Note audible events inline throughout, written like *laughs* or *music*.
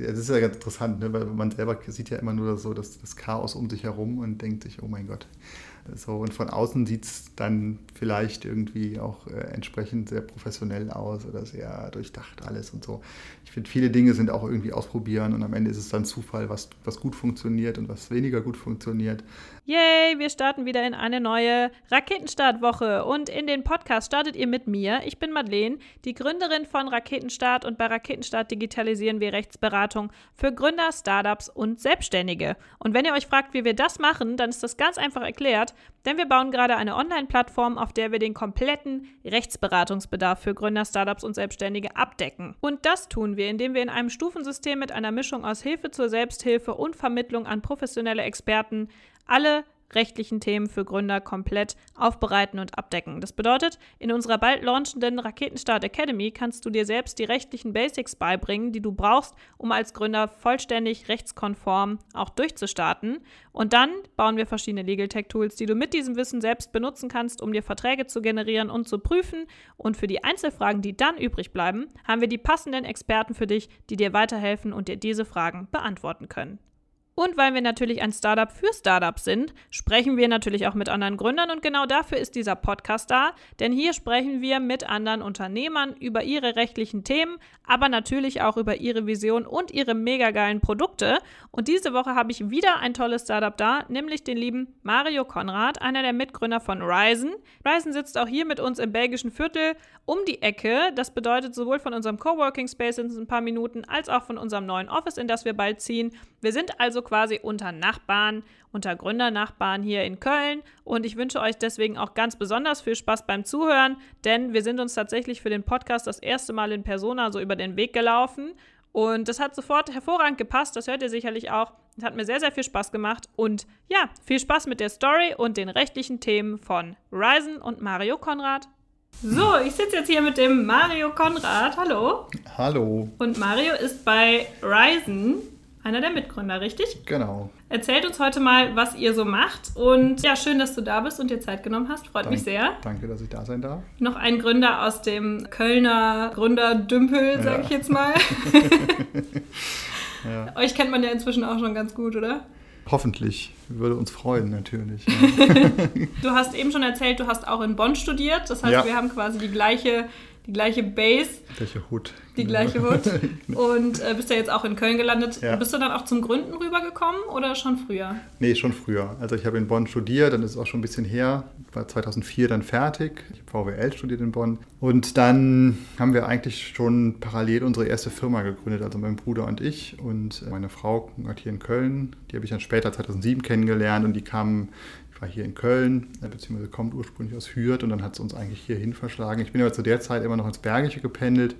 das ist ja ganz interessant, ne? weil man selber sieht ja immer nur so das, das Chaos um sich herum und denkt sich, oh mein Gott, so, und von außen sieht es dann vielleicht irgendwie auch äh, entsprechend sehr professionell aus oder sehr durchdacht alles und so. Ich finde, viele Dinge sind auch irgendwie ausprobieren und am Ende ist es dann Zufall, was, was gut funktioniert und was weniger gut funktioniert. Yay, wir starten wieder in eine neue Raketenstartwoche und in den Podcast startet ihr mit mir. Ich bin Madeleine, die Gründerin von Raketenstart und bei Raketenstart digitalisieren wir Rechtsberatung für Gründer, Startups und Selbstständige. Und wenn ihr euch fragt, wie wir das machen, dann ist das ganz einfach erklärt, denn wir bauen gerade eine Online-Plattform, auf der wir den kompletten Rechtsberatungsbedarf für Gründer, Startups und Selbstständige abdecken. Und das tun wir, indem wir in einem Stufensystem mit einer Mischung aus Hilfe zur Selbsthilfe und Vermittlung an professionelle Experten alle rechtlichen Themen für Gründer komplett aufbereiten und abdecken. Das bedeutet, in unserer bald launchenden Raketenstart Academy kannst du dir selbst die rechtlichen Basics beibringen, die du brauchst, um als Gründer vollständig rechtskonform auch durchzustarten. Und dann bauen wir verschiedene Legal Tech Tools, die du mit diesem Wissen selbst benutzen kannst, um dir Verträge zu generieren und zu prüfen. Und für die Einzelfragen, die dann übrig bleiben, haben wir die passenden Experten für dich, die dir weiterhelfen und dir diese Fragen beantworten können. Und weil wir natürlich ein Startup für Startups sind, sprechen wir natürlich auch mit anderen Gründern und genau dafür ist dieser Podcast da, denn hier sprechen wir mit anderen Unternehmern über ihre rechtlichen Themen, aber natürlich auch über ihre Vision und ihre mega geilen Produkte. Und diese Woche habe ich wieder ein tolles Startup da, nämlich den lieben Mario Konrad, einer der Mitgründer von Ryzen. Ryzen sitzt auch hier mit uns im belgischen Viertel um die Ecke. Das bedeutet sowohl von unserem Coworking Space in ein paar Minuten als auch von unserem neuen Office, in das wir bald ziehen. Wir sind also quasi unter Nachbarn, unter Gründernachbarn hier in Köln. Und ich wünsche euch deswegen auch ganz besonders viel Spaß beim Zuhören, denn wir sind uns tatsächlich für den Podcast das erste Mal in Persona so über den Weg gelaufen. Und das hat sofort hervorragend gepasst. Das hört ihr sicherlich auch. Es hat mir sehr, sehr viel Spaß gemacht. Und ja, viel Spaß mit der Story und den rechtlichen Themen von Ryzen und Mario Konrad. So, ich sitze jetzt hier mit dem Mario Konrad. Hallo. Hallo. Und Mario ist bei Ryzen einer der Mitgründer, richtig? Genau. Erzählt uns heute mal, was ihr so macht. Und ja, schön, dass du da bist und dir Zeit genommen hast. Freut Dank, mich sehr. Danke, dass ich da sein darf. Noch ein Gründer aus dem Kölner Gründerdümpel, sag ja. ich jetzt mal. *laughs* ja. Euch kennt man ja inzwischen auch schon ganz gut, oder? Hoffentlich. Würde uns freuen, natürlich. *laughs* Du hast eben schon erzählt, du hast auch in Bonn studiert. Das heißt, ja. wir haben quasi die gleiche die gleiche Base. Die gleiche Hut. Die gleiche Hut. *laughs* Und äh, bist ja jetzt auch in Köln gelandet. Ja. Bist du dann auch zum Gründen rübergekommen oder schon früher? Nee, schon früher. Also ich habe in Bonn studiert, dann ist es auch schon ein bisschen her. Ich war 2004 dann fertig. Ich habe VWL studiert in Bonn. Und dann haben wir eigentlich schon parallel unsere erste Firma gegründet, also mein Bruder und ich. Und meine Frau hat hier in Köln, die habe ich dann später 2007 kennengelernt und die kam war hier in Köln, äh, beziehungsweise kommt ursprünglich aus Hürth und dann hat es uns eigentlich hierhin verschlagen. Ich bin aber zu der Zeit immer noch ins Bergische gependelt,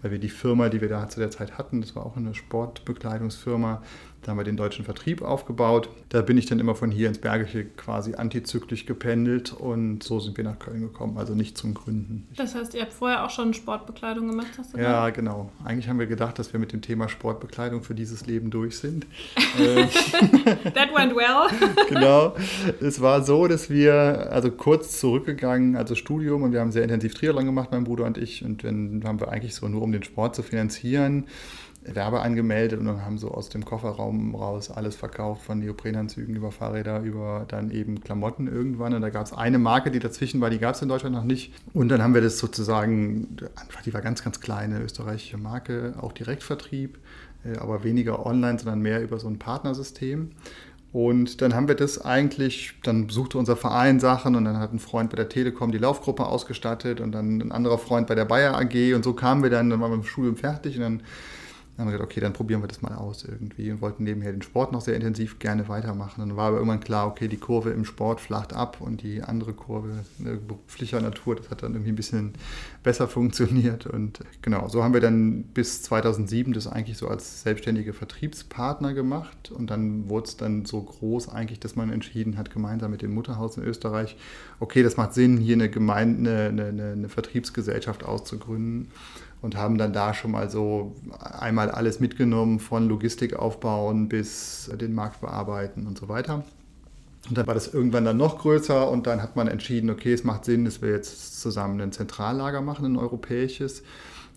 weil wir die Firma, die wir da zu der Zeit hatten, das war auch eine Sportbekleidungsfirma, da haben wir den deutschen Vertrieb aufgebaut. Da bin ich dann immer von hier ins Bergische quasi antizyklisch gependelt und so sind wir nach Köln gekommen, also nicht zum Gründen. Das heißt, ihr habt vorher auch schon Sportbekleidung gemacht, hast du Ja, gesagt? genau. Eigentlich haben wir gedacht, dass wir mit dem Thema Sportbekleidung für dieses Leben durch sind. *laughs* Äh, That went well. *laughs* genau. Es war so, dass wir also kurz zurückgegangen, also Studium, und wir haben sehr intensiv Triathlon gemacht, mein Bruder und ich, und dann haben wir eigentlich so nur um den Sport zu finanzieren Werbe angemeldet und dann haben so aus dem Kofferraum raus alles verkauft, von Neoprenanzügen über Fahrräder, über dann eben Klamotten irgendwann. Und da gab es eine Marke, die dazwischen war, die gab es in Deutschland noch nicht. Und dann haben wir das sozusagen, die war ganz, ganz kleine österreichische Marke, auch Direktvertrieb, äh, aber weniger online, sondern mehr über so ein Partnersystem. Und dann haben wir das eigentlich, dann suchte unser Verein Sachen und dann hat ein Freund bei der Telekom die Laufgruppe ausgestattet und dann ein anderer Freund bei der Bayer AG und so kamen wir dann, dann waren wir im Studium fertig und dann haben wir gesagt, okay, dann probieren wir das mal aus irgendwie und wollten nebenher den Sport noch sehr intensiv gerne weitermachen. Dann war aber irgendwann klar, okay, die Kurve im Sport flacht ab und die andere Kurve ne, beruflicher Natur, das hat dann irgendwie ein bisschen besser funktioniert. Und genau, so haben wir dann bis 2007 das eigentlich so als selbstständige Vertriebspartner gemacht und dann wurde es dann so groß eigentlich, dass man entschieden hat, gemeinsam mit dem Mutterhaus in Österreich, okay, das macht Sinn, hier eine Gemeinde, eine, eine, eine Vertriebsgesellschaft auszugründen und haben dann da schon mal so einmal alles mitgenommen von Logistik aufbauen bis den Markt bearbeiten und so weiter. Und dann war das irgendwann dann noch größer und dann hat man entschieden, okay, es macht Sinn, dass wir jetzt zusammen ein Zentrallager machen, ein europäisches.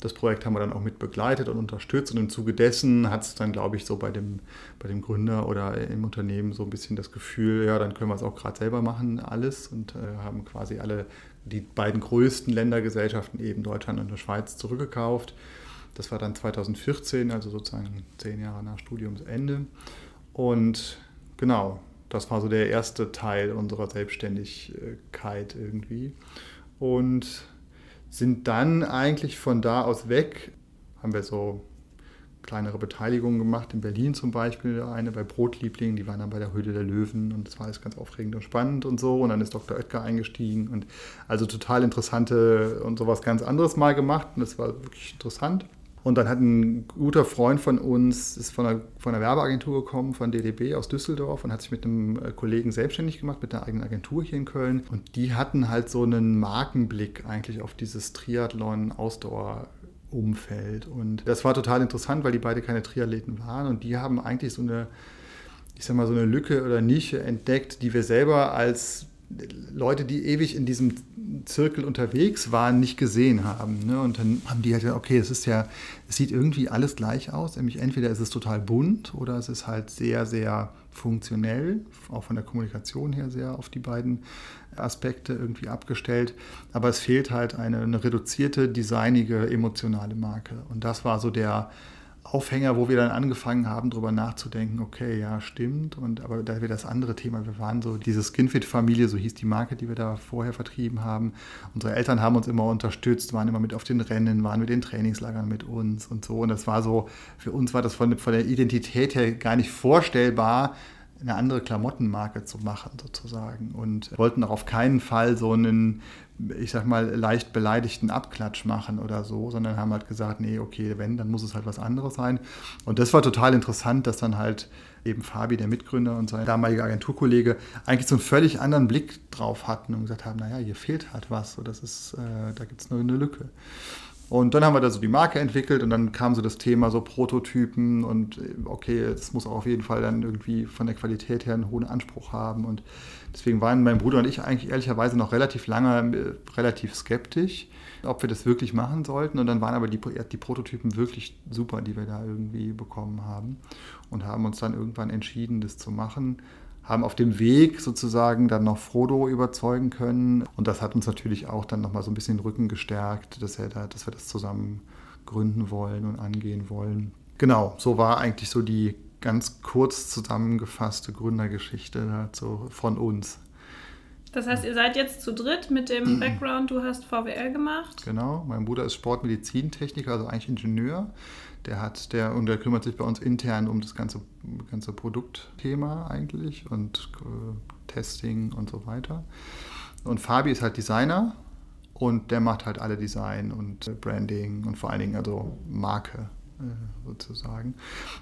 Das Projekt haben wir dann auch mit begleitet und unterstützt und im Zuge dessen hat es dann, glaube ich, so bei dem, bei dem Gründer oder im Unternehmen so ein bisschen das Gefühl, ja, dann können wir es auch gerade selber machen, alles und äh, haben quasi alle die beiden größten Ländergesellschaften, eben Deutschland und die Schweiz, zurückgekauft. Das war dann 2014, also sozusagen zehn Jahre nach Studiumsende. Und genau, das war so der erste Teil unserer Selbstständigkeit irgendwie. Und sind dann eigentlich von da aus weg, haben wir so kleinere Beteiligungen gemacht, in Berlin zum Beispiel, eine bei Brotliebling, die waren dann bei der Höhle der Löwen und das war alles ganz aufregend und spannend und so. Und dann ist Dr. Oetker eingestiegen und also total interessante und sowas ganz anderes mal gemacht und das war wirklich interessant. Und dann hat ein guter Freund von uns, ist von einer, von einer Werbeagentur gekommen, von DDB aus Düsseldorf und hat sich mit einem äh, Kollegen selbstständig gemacht, mit einer eigenen Agentur hier in Köln. Und die hatten halt so einen Markenblick eigentlich auf dieses Triathlon-Ausdauer- Umfeld. Und das war total interessant, weil die beide keine Triathleten waren und die haben eigentlich so eine, ich sag mal, so eine Lücke oder Nische entdeckt, die wir selber als Leute, die ewig in diesem Zirkel unterwegs waren, nicht gesehen haben. Ne? Und dann haben die halt gesagt, okay, es ist ja, es sieht irgendwie alles gleich aus. Nämlich entweder ist es total bunt oder es ist halt sehr, sehr funktionell, auch von der Kommunikation her sehr auf die beiden Aspekte irgendwie abgestellt. Aber es fehlt halt eine, eine reduzierte, designige, emotionale Marke. Und das war so der, Aufhänger, wo wir dann angefangen haben, darüber nachzudenken, okay, ja, stimmt. Und aber da wir das andere Thema, wir waren so diese Skinfit-Familie, so hieß die Marke, die wir da vorher vertrieben haben. Unsere Eltern haben uns immer unterstützt, waren immer mit auf den Rennen, waren mit den Trainingslagern mit uns und so. Und das war so, für uns war das von, von der Identität her gar nicht vorstellbar, eine andere Klamottenmarke zu machen, sozusagen. Und wollten auch auf keinen Fall so einen, ich sag mal, leicht beleidigten Abklatsch machen oder so, sondern haben halt gesagt, nee, okay, wenn, dann muss es halt was anderes sein. Und das war total interessant, dass dann halt eben Fabi, der Mitgründer und sein damaliger Agenturkollege, eigentlich so einen völlig anderen Blick drauf hatten und gesagt haben, naja, hier fehlt halt was, so, das ist, äh, da gibt es nur eine Lücke. Und dann haben wir da so die Marke entwickelt und dann kam so das Thema so Prototypen und äh, okay, es muss auch auf jeden Fall dann irgendwie von der Qualität her einen hohen Anspruch haben. Und deswegen waren mein Bruder und ich eigentlich ehrlicherweise noch relativ lange äh, relativ skeptisch, ob wir das wirklich machen sollten. Und dann waren aber die, die Prototypen wirklich super, die wir da irgendwie bekommen haben und haben uns dann irgendwann entschieden, das zu machen haben auf dem Weg sozusagen dann noch Frodo überzeugen können. Und das hat uns natürlich auch dann nochmal so ein bisschen den Rücken gestärkt, dass, er da, dass wir das zusammen gründen wollen und angehen wollen. Genau, so war eigentlich so die ganz kurz zusammengefasste Gründergeschichte dazu von uns. Das heißt, ihr seid jetzt zu dritt mit dem *clears throat* Background, du hast VWL gemacht? Genau, mein Bruder ist Sportmedizintechniker, also eigentlich Ingenieur. Der hat, der, und der kümmert sich bei uns intern um das ganze, ganze Produktthema eigentlich und äh, Testing und so weiter. Und Fabi ist halt Designer und der macht halt alle Design und äh, Branding und vor allen Dingen also Marke sozusagen.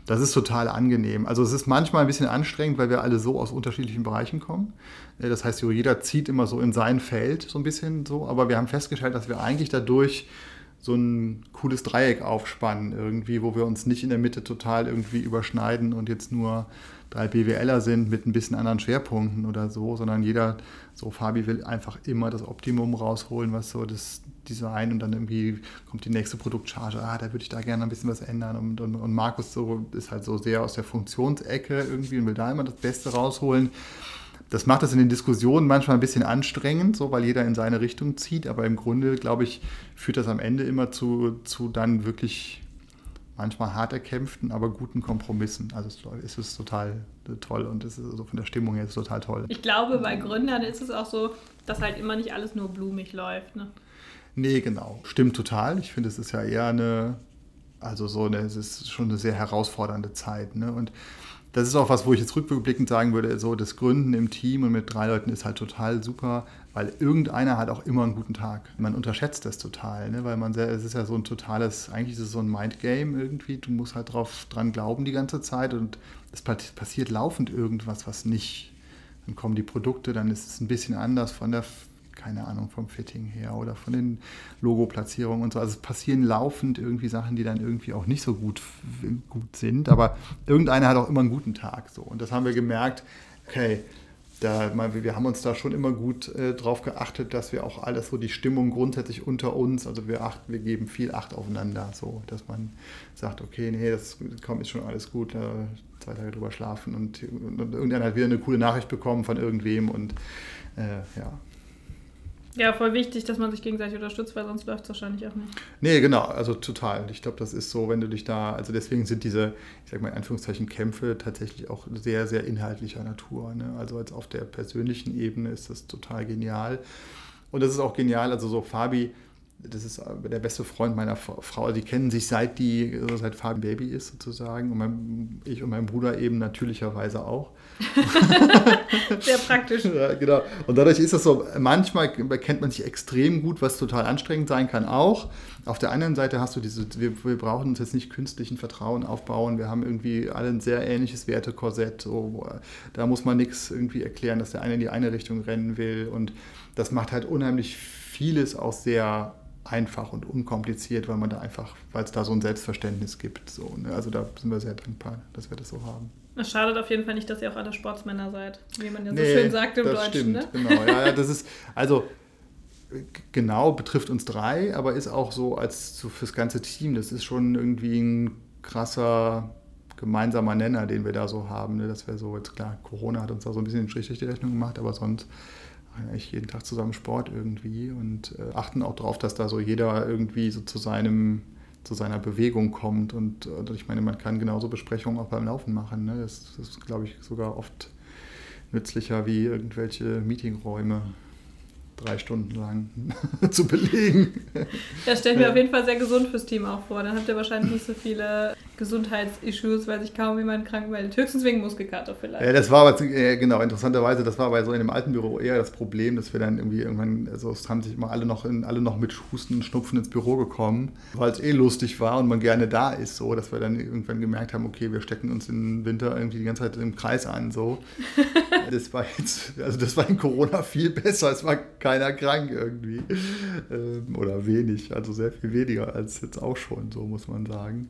Das ist total angenehm. Also es ist manchmal ein bisschen anstrengend, weil wir alle so aus unterschiedlichen Bereichen kommen. Äh, das heißt, jeder zieht immer so in sein Feld so ein bisschen so, aber wir haben festgestellt, dass wir eigentlich dadurch so ein cooles Dreieck aufspannen irgendwie, wo wir uns nicht in der Mitte total irgendwie überschneiden und jetzt nur drei BWLer sind mit ein bisschen anderen Schwerpunkten oder so, sondern jeder, so Fabi will einfach immer das Optimum rausholen, was so das Design und dann irgendwie kommt die nächste Produktcharge, ah, da würde ich da gerne ein bisschen was ändern und, und, und Markus so ist halt so sehr aus der Funktionsecke irgendwie und will da immer das Beste rausholen. Das macht das in den Diskussionen manchmal ein bisschen anstrengend, so weil jeder in seine Richtung zieht, aber im Grunde, glaube ich, führt das am Ende immer zu, zu dann wirklich manchmal hart erkämpften, aber guten Kompromissen. Also es ist total toll und es ist also von der Stimmung her ist total toll. Ich glaube, bei Gründern ist es auch so, dass halt immer nicht alles nur blumig läuft. Ne? Nee, genau. Stimmt total. Ich finde, es ist ja eher eine, also so eine, es ist schon eine sehr herausfordernde Zeit. Ne? Und das ist auch was, wo ich jetzt rückblickend sagen würde, so das Gründen im Team und mit drei Leuten ist halt total super, weil irgendeiner hat auch immer einen guten Tag. Man unterschätzt das total, ne? weil man sehr, es ist ja so ein totales, eigentlich ist es so ein Mindgame irgendwie. Du musst halt drauf dran glauben die ganze Zeit und es passiert laufend irgendwas, was nicht. Dann kommen die Produkte, dann ist es ein bisschen anders von der keine Ahnung, vom Fitting her oder von den Logo-Platzierungen und so. Also es passieren laufend irgendwie Sachen, die dann irgendwie auch nicht so gut, gut sind, aber irgendeiner hat auch immer einen guten Tag. So. Und das haben wir gemerkt, okay, da, wir haben uns da schon immer gut äh, drauf geachtet, dass wir auch alles so die Stimmung grundsätzlich unter uns, also wir achten, wir geben viel Acht aufeinander, so dass man sagt, okay, nee, das kommt ist schon alles gut, äh, zwei Tage drüber schlafen und, und, irgendeiner hat wieder eine coole Nachricht bekommen von irgendwem und äh, ja. Ja, voll wichtig, dass man sich gegenseitig unterstützt, weil sonst läuft es wahrscheinlich auch nicht. Nee, genau, also total. Ich glaube, das ist so, wenn du dich da, also deswegen sind diese, ich sag mal in Anführungszeichen, Kämpfe tatsächlich auch sehr, sehr inhaltlicher Natur. Ne? Also als auf der persönlichen Ebene ist das total genial. Und das ist auch genial, also so Fabi, das ist der beste Freund meiner Frau. Die kennen sich seit die, seit Fabi Baby ist sozusagen. Und mein, ich und mein Bruder eben natürlicherweise auch. *laughs* Sehr praktisch. Ja, genau. Und dadurch ist es so, manchmal kennt man sich extrem gut, was total anstrengend sein kann auch. Auf der anderen Seite hast du diese, wir, wir brauchen uns jetzt nicht künstlichen Vertrauen aufbauen. Wir haben irgendwie alle ein sehr ähnliches Wertekorsett. So, da muss man nichts irgendwie erklären, dass der eine in die eine Richtung rennen will. Und das macht halt unheimlich vieles auch sehr einfach und unkompliziert, weil man da einfach, weil es da so ein Selbstverständnis gibt. So, ne? Also da sind wir sehr dankbar, dass wir das so haben. Es schadet auf jeden Fall nicht, dass ihr auch alle Sportsmänner seid, wie man ja so nee, schön sagt im das Deutschen. Stimmt, ne? genau. Ja, ja, das ist, also genau betrifft uns drei, aber ist auch so als so fürs ganze Team. Das ist schon irgendwie ein krasser gemeinsamer Nenner, den wir da so haben. Ne? Das wäre so, jetzt klar, Corona hat uns da so ein bisschen den Strich durch die Rechnung gemacht, aber sonst eigentlich jeden Tag zusammen Sport irgendwie und äh, achten auch darauf, dass da so jeder irgendwie so zu seinem zu seiner Bewegung kommt. Und äh, ich meine, man kann genauso Besprechungen auch beim Laufen machen. Ne? Das, das ist, glaube ich, sogar oft nützlicher wie irgendwelche Meetingräume drei Stunden lang *laughs* zu belegen. Das stellt mir ja. auf jeden Fall sehr gesund fürs Team auch vor. Dann habt ihr wahrscheinlich nicht so viele Gesundheitsissues, weil sich kaum jemand krank meldet. Höchstens wegen Muskelkater vielleicht. Ja, das war aber, äh, genau, interessanterweise, das war bei so in dem alten Büro eher das Problem, dass wir dann irgendwie irgendwann, also es haben sich immer alle noch, in, alle noch mit Husten und Schnupfen ins Büro gekommen, weil es eh lustig war und man gerne da ist, so, dass wir dann irgendwann gemerkt haben, okay, wir stecken uns im Winter irgendwie die ganze Zeit im Kreis an, so. *laughs* das war jetzt, also das war in Corona viel besser, es war keiner krank irgendwie. Ähm, oder wenig, also sehr viel weniger als jetzt auch schon, so muss man sagen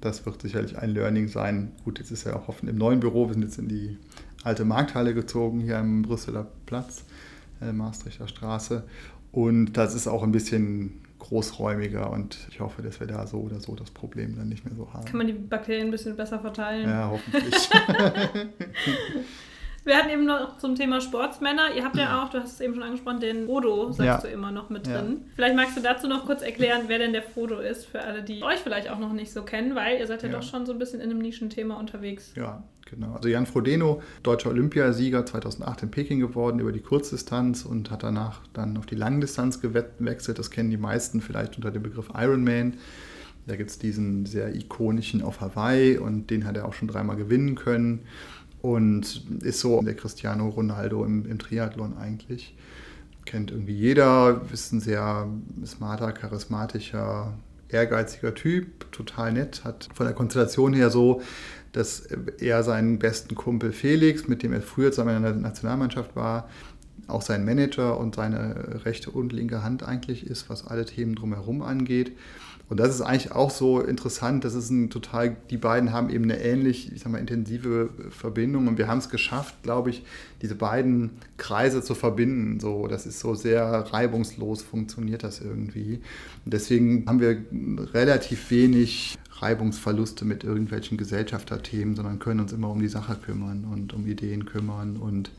das wird sicherlich ein Learning sein. Gut, jetzt ist ja auch hoffen im neuen Büro. Wir sind jetzt in die alte Markthalle gezogen, hier am Brüsseler Platz, äh, Maastrichter Straße. Und das ist auch ein bisschen großräumiger und ich hoffe, dass wir da so oder so das Problem dann nicht mehr so haben. Kann man die Bakterien ein bisschen besser verteilen? Ja, hoffentlich. *laughs* Wir hatten eben noch zum Thema Sportsmänner. Ihr habt ja auch, du hast es eben schon angesprochen, den Frodo, sagst ja. du immer noch mit drin. Ja. Vielleicht magst du dazu noch kurz erklären, wer denn der Frodo ist, für alle, die euch vielleicht auch noch nicht so kennen, weil ihr seid ja, ja. doch schon so ein bisschen in einem Nischenthema unterwegs. Ja, genau. Also Jan Frodeno, deutscher Olympiasieger 2008 in Peking geworden über die Kurzdistanz und hat danach dann auf die Langdistanz gewechselt. Das kennen die meisten vielleicht unter dem Begriff Ironman. Da gibt es diesen sehr ikonischen auf Hawaii und den hat er auch schon dreimal gewinnen können und ist so der Cristiano Ronaldo im, im Triathlon eigentlich. Kennt irgendwie jeder, ist ein sehr smarter, charismatischer, ehrgeiziger Typ, total nett, hat von der Konstellation her so, dass er seinen besten Kumpel Felix, mit dem er früher zusammen in der Nationalmannschaft war, auch sein Manager und seine rechte und linke Hand eigentlich ist, was alle Themen drumherum angeht. Und das ist eigentlich auch so interessant. Das ist ein total, die beiden haben eben eine ähnlich, ich sag mal, intensive Verbindung. Und wir haben es geschafft, glaube ich, diese beiden Kreise zu verbinden. So, das ist so sehr reibungslos, funktioniert das irgendwie. Und deswegen haben wir relativ wenig Reibungsverluste mit irgendwelchen Gesellschafterthemen, sondern können uns immer um die Sache kümmern und um Ideen kümmern und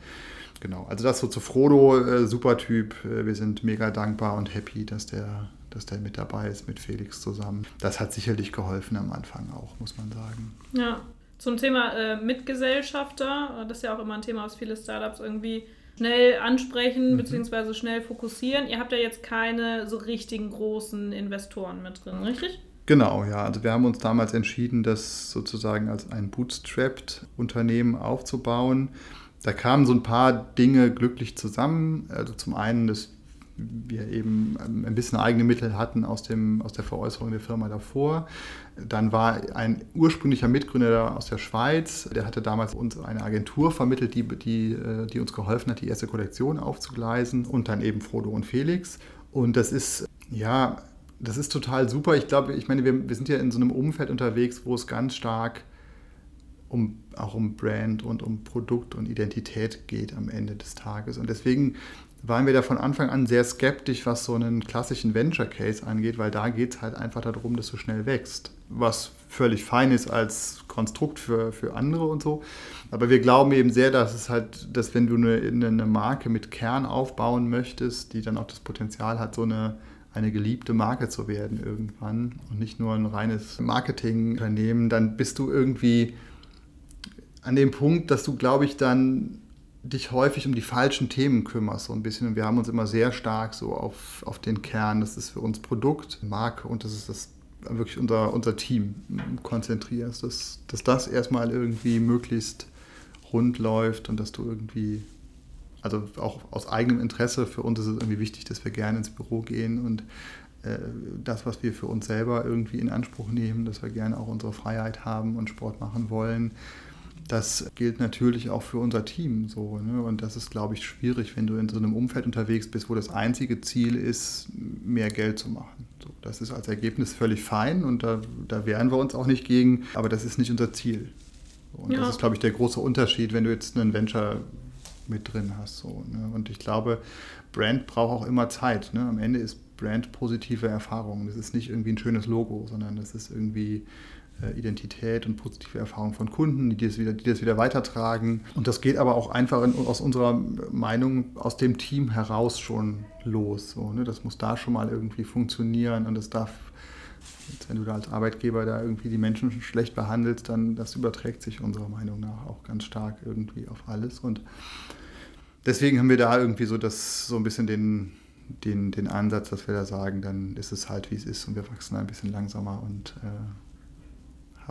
genau. Also das so zu Frodo, äh, super Typ. Äh, wir sind mega dankbar und happy, dass der dass der mit dabei ist mit Felix zusammen. Das hat sicherlich geholfen am Anfang auch, muss man sagen. Ja, zum Thema äh, Mitgesellschafter, das ist ja auch immer ein Thema, was viele Startups irgendwie schnell ansprechen mhm. bzw. schnell fokussieren. Ihr habt ja jetzt keine so richtigen großen Investoren mit drin, richtig? Genau, ja. Also wir haben uns damals entschieden, das sozusagen als ein bootstrapped Unternehmen aufzubauen. Da kamen so ein paar Dinge glücklich zusammen. Also zum einen das wir eben ähm, ein bisschen eigene Mittel hatten aus, dem, aus der Veräußerung der Firma davor. Dann war ein ursprünglicher Mitgründer aus der Schweiz, der hatte damals uns eine Agentur vermittelt, die, die, äh, die uns geholfen hat, die erste Kollektion aufzugleisen und dann eben Frodo und Felix. Und das ist, ja, das ist total super. Ich glaube, ich meine, wir, wir sind ja in so einem Umfeld unterwegs, wo es ganz stark um, auch um Brand und um Produkt und Identität geht am Ende des Tages. Und deswegen waren wir da von Anfang an sehr skeptisch, was so einen klassischen Venture Case angeht, weil da geht es halt einfach darum, dass du schnell wächst. Was völlig fein ist als Konstrukt für, für andere und so. Aber wir glauben eben sehr, dass es halt, dass wenn du eine, eine Marke mit Kern aufbauen möchtest, die dann auch das Potenzial hat, so eine, eine geliebte Marke zu werden irgendwann und nicht nur ein reines Marketingunternehmen, dann bist du irgendwie an dem Punkt, dass du, glaube ich, dann dich häufig um die falschen Themen kümmerst, so ein bisschen. Und wir haben uns immer sehr stark so auf, auf den Kern, das ist für uns Produkt, Marke und das ist das wirklich unser, unser Team konzentrierst, dass, dass das erstmal irgendwie möglichst rund läuft und dass du irgendwie, also auch aus eigenem Interesse, für uns ist es irgendwie wichtig, dass wir gerne ins Büro gehen und äh, das, was wir für uns selber irgendwie in Anspruch nehmen, dass wir gerne auch unsere Freiheit haben und Sport machen wollen das gilt natürlich auch für unser Team so. Ne? Und das ist, glaube ich, schwierig, wenn du in so einem Umfeld unterwegs bist, wo das einzige Ziel ist, mehr Geld zu machen. So, das ist als Ergebnis völlig fein und da, da wehren wir uns auch nicht gegen, aber das ist nicht unser Ziel. Und ja. das ist, glaube ich, der große Unterschied, wenn du jetzt einen Venture mit drin hast. So, ne? Und ich glaube, Brand braucht auch immer Zeit. Ne? Am Ende ist Brand positive Erfahrung. Das ist nicht irgendwie ein schönes Logo, sondern das ist irgendwie Identität und positive Erfahrungen von Kunden, die das, wieder, die das wieder weitertragen. Und das geht aber auch einfach in, aus unserer Meinung aus dem Team heraus schon los. So, ne? Das muss da schon mal irgendwie funktionieren und das darf, wenn du da als Arbeitgeber da irgendwie die Menschen schlecht behandelst, dann das überträgt sich unserer Meinung nach auch ganz stark irgendwie auf alles. Und deswegen haben wir da irgendwie so das so ein bisschen den den, den Ansatz, dass wir da sagen, dann ist es halt, wie es ist und wir wachsen ein bisschen langsamer und äh,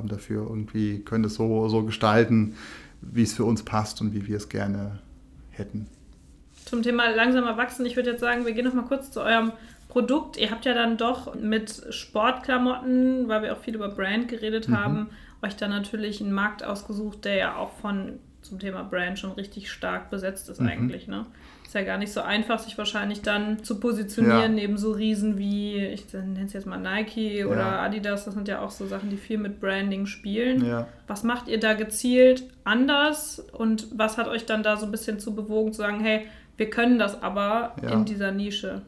haben dafür irgendwie, können es so, so gestalten, wie es für uns passt und wie wir es gerne hätten. Zum Thema langsamer wachsen, ich würde jetzt sagen, wir gehen noch mal kurz zu eurem Produkt. Ihr habt ja dann doch mit Sportklamotten, weil wir auch viel über Brand geredet mhm. haben, euch dann natürlich einen Markt ausgesucht, der ja auch von zum Thema Brand schon richtig stark besetzt ist mhm. eigentlich. Ne? Ist ja gar nicht so einfach, sich wahrscheinlich dann zu positionieren ja. neben so Riesen wie, ich nenne es jetzt mal Nike oder ja. Adidas. Das sind ja auch so Sachen, die viel mit Branding spielen. Ja. Was macht ihr da gezielt anders und was hat euch dann da so ein bisschen zu bewogen, zu sagen, hey, wir können das aber in dieser Nische?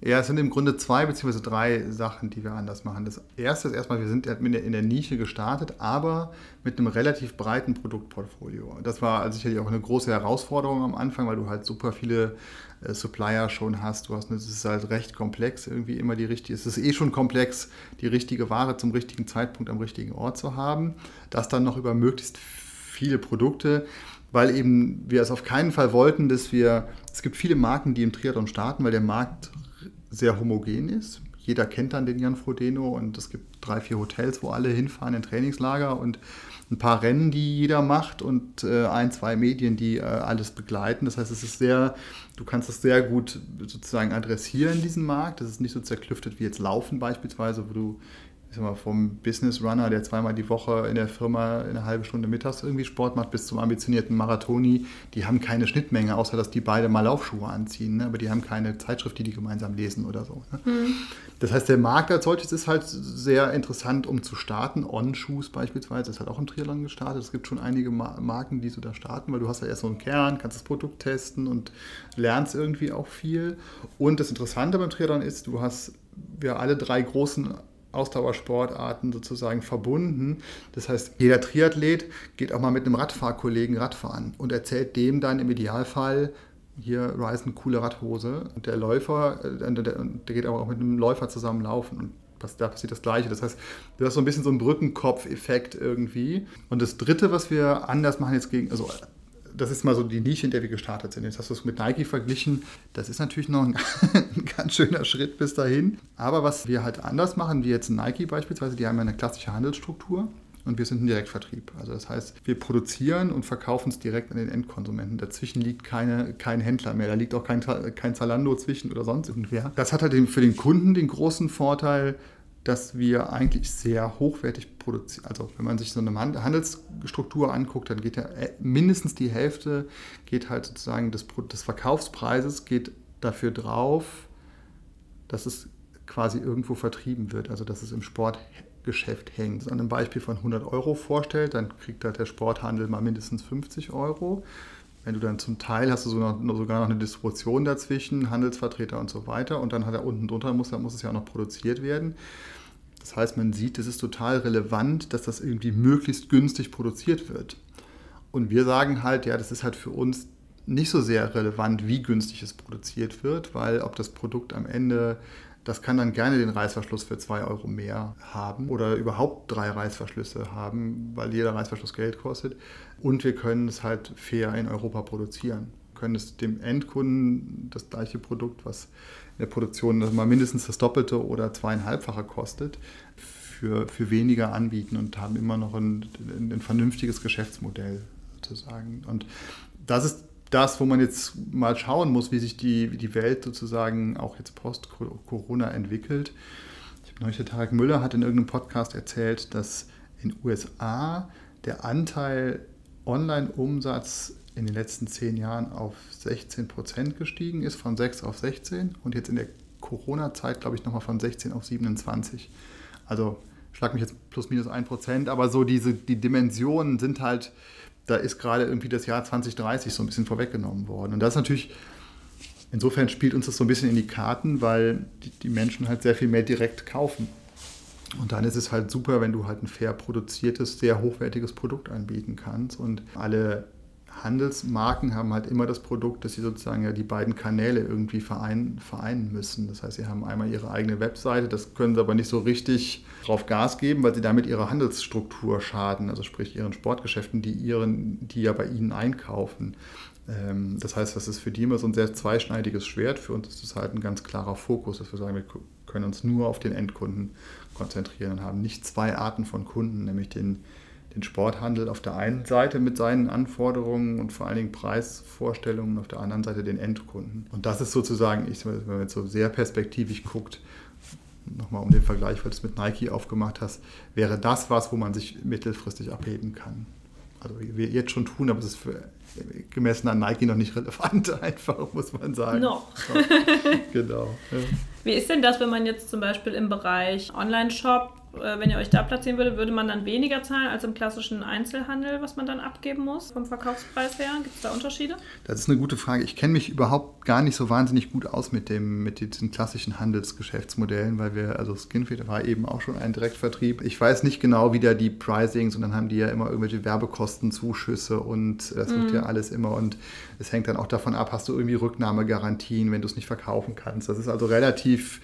Ja, es sind im Grunde zwei bzw. drei Sachen, die wir anders machen. Das erste ist erstmal, wir sind in der Nische gestartet, aber mit einem relativ breiten Produktportfolio. Das war also sicherlich auch eine große Herausforderung am Anfang, weil du halt super viele äh, Supplier schon hast. Du hast, es ist halt recht komplex, irgendwie immer die richtige, es ist eh schon komplex, die richtige Ware zum richtigen Zeitpunkt am richtigen Ort zu haben. Das dann noch über möglichst viele Produkte weil eben wir es auf keinen Fall wollten, dass wir, es gibt viele Marken, die im Triathlon starten, weil der Markt sehr homogen ist. Jeder kennt dann den Jan Frodeno und es gibt drei, vier Hotels, wo alle hinfahren in Trainingslager und ein paar Rennen, die jeder macht und äh, ein, zwei Medien, die äh, alles begleiten. Das heißt, es ist sehr, du kannst es sehr gut sozusagen adressieren, diesen Markt. Das ist nicht so zerklüftet wie jetzt Laufen beispielsweise, wo du ich sag mal, vom Business Runner, der zweimal die Woche in der Firma eine halbe Stunde mittags irgendwie Sport macht, bis zum ambitionierten Marathoni, die haben keine Schnittmenge, außer dass die beide mal Laufschuhe anziehen, ne? aber die haben keine Zeitschrift, die die gemeinsam lesen oder so. Ne? Mhm. Das heißt, der Markt als solches ist halt sehr interessant, um zu starten. On-Shoes beispielsweise ist halt auch im Triathlon gestartet. Es gibt schon einige Marken, die so da starten, weil du hast ja erst so einen Kern, kannst das Produkt testen und lernst irgendwie auch viel. Und das Interessante beim Triathlon ist, du hast wir alle drei großen Ausdauersportarten sozusagen verbunden. Das heißt, jeder Triathlet geht auch mal mit einem Radfahrkollegen Radfahren und erzählt dem dann im Idealfall, hier Ryzen coole Radhose. Und der Läufer, äh, der, der, geht aber auch mit einem Läufer zusammen laufen. Und da passiert das Gleiche. Das heißt, du hast so ein bisschen so einen Brückenkopf-Effekt irgendwie. Und das Dritte, was wir anders machen jetzt gegen, also das ist mal so die Nische, in der wir gestartet sind. Jetzt hast du es mit Nike verglichen. Das ist natürlich noch ein, *laughs* ein, ganz schöner Schritt bis dahin. Aber was wir halt anders machen, wie jetzt Nike beispielsweise, die haben ja eine klassische Handelsstruktur. Und wir sind ein Direktvertrieb. Also das heißt, wir produzieren und verkaufen es direkt an den Endkonsumenten. Dazwischen liegt keine, kein Händler mehr. Da liegt auch kein, kein Zalando zwischen oder sonst irgendwer. Das hat halt für den Kunden den großen Vorteil, dass wir eigentlich sehr hochwertig produzieren. Also wenn man sich so eine Handelsstruktur anguckt, dann geht ja äh, mindestens die Hälfte geht halt sozusagen des, des Verkaufspreises geht dafür drauf, dass es quasi irgendwo vertrieben wird. Also dass es im Sport Sportgeschäft hängt, an einem Beispiel von 100 Euro vorstellt, dann kriegt halt der Sporthandel mal mindestens 50 Euro. Wenn du dann zum Teil hast du sogar noch eine Distribution dazwischen, Handelsvertreter und so weiter und dann hat er unten drunter, muss, muss es ja auch noch produziert werden. Das heißt, man sieht, es ist total relevant, dass das irgendwie möglichst günstig produziert wird. Und wir sagen halt, ja, das ist halt für uns nicht so sehr relevant, wie günstig es produziert wird, weil ob das Produkt am Ende, das kann dann gerne den Reißverschluss für 2 Euro mehr haben oder überhaupt drei Reißverschlüsse haben, weil jeder Reißverschluss Geld kostet. Und wir können es halt fair in Europa produzieren. Wir können es dem Endkunden das gleiche Produkt, was in der Produktion mal mindestens das Doppelte oder zweieinhalbfache kostet, für, für weniger anbieten und haben immer noch ein, ein, ein vernünftiges Geschäftsmodell sozusagen. Und das ist das, wo man jetzt mal schauen muss, wie sich die, wie die Welt sozusagen auch jetzt post-Corona entwickelt. Ich habe neulich, der Tarek Müller hat in irgendeinem Podcast erzählt, dass in den USA der Anteil Online-Umsatz in den letzten zehn Jahren auf 16 Prozent gestiegen ist, von 6 auf 16 und jetzt in der Corona-Zeit, glaube ich, nochmal von 16 auf 27. Also schlag mich jetzt plus minus 1 Prozent, aber so diese, die Dimensionen sind halt da ist gerade irgendwie das Jahr 2030 so ein bisschen vorweggenommen worden. Und das ist natürlich, insofern spielt uns das so ein bisschen in die Karten, weil die, die Menschen halt sehr viel mehr direkt kaufen. Und dann ist es halt super, wenn du halt ein fair produziertes, sehr hochwertiges Produkt anbieten kannst. Und alle Handelsmarken haben halt immer das Produkt, dass sie sozusagen ja die beiden Kanäle irgendwie vereinen, vereinen müssen. Das heißt, sie haben einmal ihre eigene Webseite, das können sie aber nicht so richtig drauf Gas geben, weil sie damit ihrer Handelsstruktur schaden, also sprich ihren Sportgeschäften, die, ihren, die ja bei ihnen einkaufen. Ähm, das heißt, das ist für die immer so ein sehr zweischneidiges Schwert. Für uns ist es halt ein ganz klarer Fokus, dass wir sagen, wir können uns nur auf den Endkunden konzentrieren und haben nicht zwei Arten von Kunden, nämlich den den Sporthandel auf der einen Seite mit seinen Anforderungen und vor allen Dingen Preisvorstellungen, auf der anderen Seite den Endkunden. Und das ist sozusagen, ich, wenn man jetzt so sehr perspektivisch guckt, nochmal um den Vergleich, weil du es mit Nike aufgemacht hast, wäre das was, wo man sich mittelfristig abheben kann. Also wie wir jetzt schon tun, aber es ist für, gemessen an Nike noch nicht relevant, *laughs* einfach, muss man sagen. Noch. genau. Ja. Wie ist denn das, wenn man jetzt zum Beispiel im Bereich Online-Shop äh, wenn ihr euch da platzieren würdet, würde man dann weniger zahlen als im klassischen Einzelhandel, was man dann abgeben muss vom Verkaufspreis her? Gibt es da Unterschiede? Das ist eine gute Frage. Ich kenne mich überhaupt gar nicht so wahnsinnig gut aus mit, dem, mit diesen klassischen Handelsgeschäftsmodellen, weil wir, also Skinfit war eben auch schon ein Direktvertrieb. Ich weiß nicht genau, wie da die Pricings und dann haben die ja immer irgendwelche Werbekostenzuschüsse und das wird mm. ja alles immer und es hängt dann auch davon ab, hast du irgendwie Rücknahmegarantien, wenn du es nicht verkaufen kannst. Das ist also relativ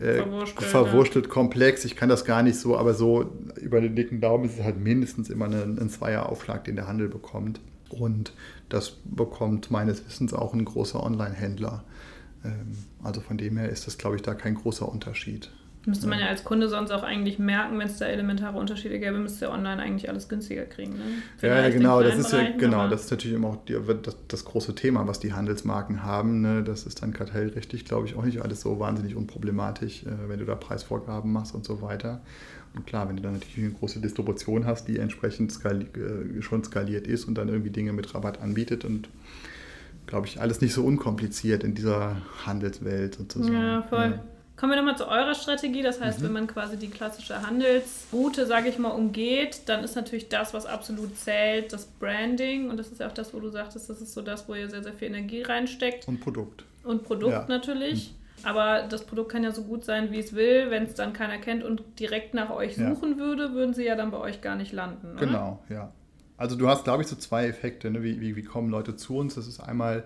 äh, verwurstelt, verwurstelt ja. komplex. Ich kann das gar nicht so, aber so über den dicken Daumen ist es halt mindestens immer ein, ein Zweieraufschlag, den der Handel bekommt. Und das bekommt meines Wissens auch ein großer Online-Händler. Ähm, also von dem her ist das, glaube ich, da kein großer Unterschied. Müsste man ja als Kunde sonst auch eigentlich merken, wenn es da elementare Unterschiede gäbe, müsste ihr online eigentlich alles günstiger kriegen. Ne? Ja, ja, genau, das ist ja, genau, das ist natürlich immer auch die, das, das, große Thema, was die Handelsmarken haben. Ne? Das ist dann kartellrechtlich, glaube ich, auch nicht alles so wahnsinnig unproblematisch, äh, wenn du da Preisvorgaben machst und so weiter. Und klar, wenn du dann natürlich eine große Distribution hast, die entsprechend skali äh, schon skaliert ist und dann irgendwie Dinge mit Rabatt anbietet und glaube ich, alles nicht so unkompliziert in dieser Handelswelt sozusagen. Ja, voll. Ja. Kommen wir nochmal zu eurer Strategie. Das heißt, mhm. wenn man quasi die klassische Handelsroute, sage ich mal, umgeht, dann ist natürlich das, was absolut zählt, das Branding. Und das ist ja auch das, wo du sagtest, das ist so das, wo ihr sehr, sehr viel Energie reinsteckt. Und Produkt. Und Produkt ja. natürlich. Mhm. Aber das Produkt kann ja so gut sein, wie es will. Wenn es dann keiner kennt und direkt nach euch suchen ja. würde, würden sie ja dann bei euch gar nicht landen. Oder? Genau, ja. Also du hast, glaube ich, so zwei Effekte. Ne? Wie, wie, wie kommen Leute zu uns? Das ist einmal,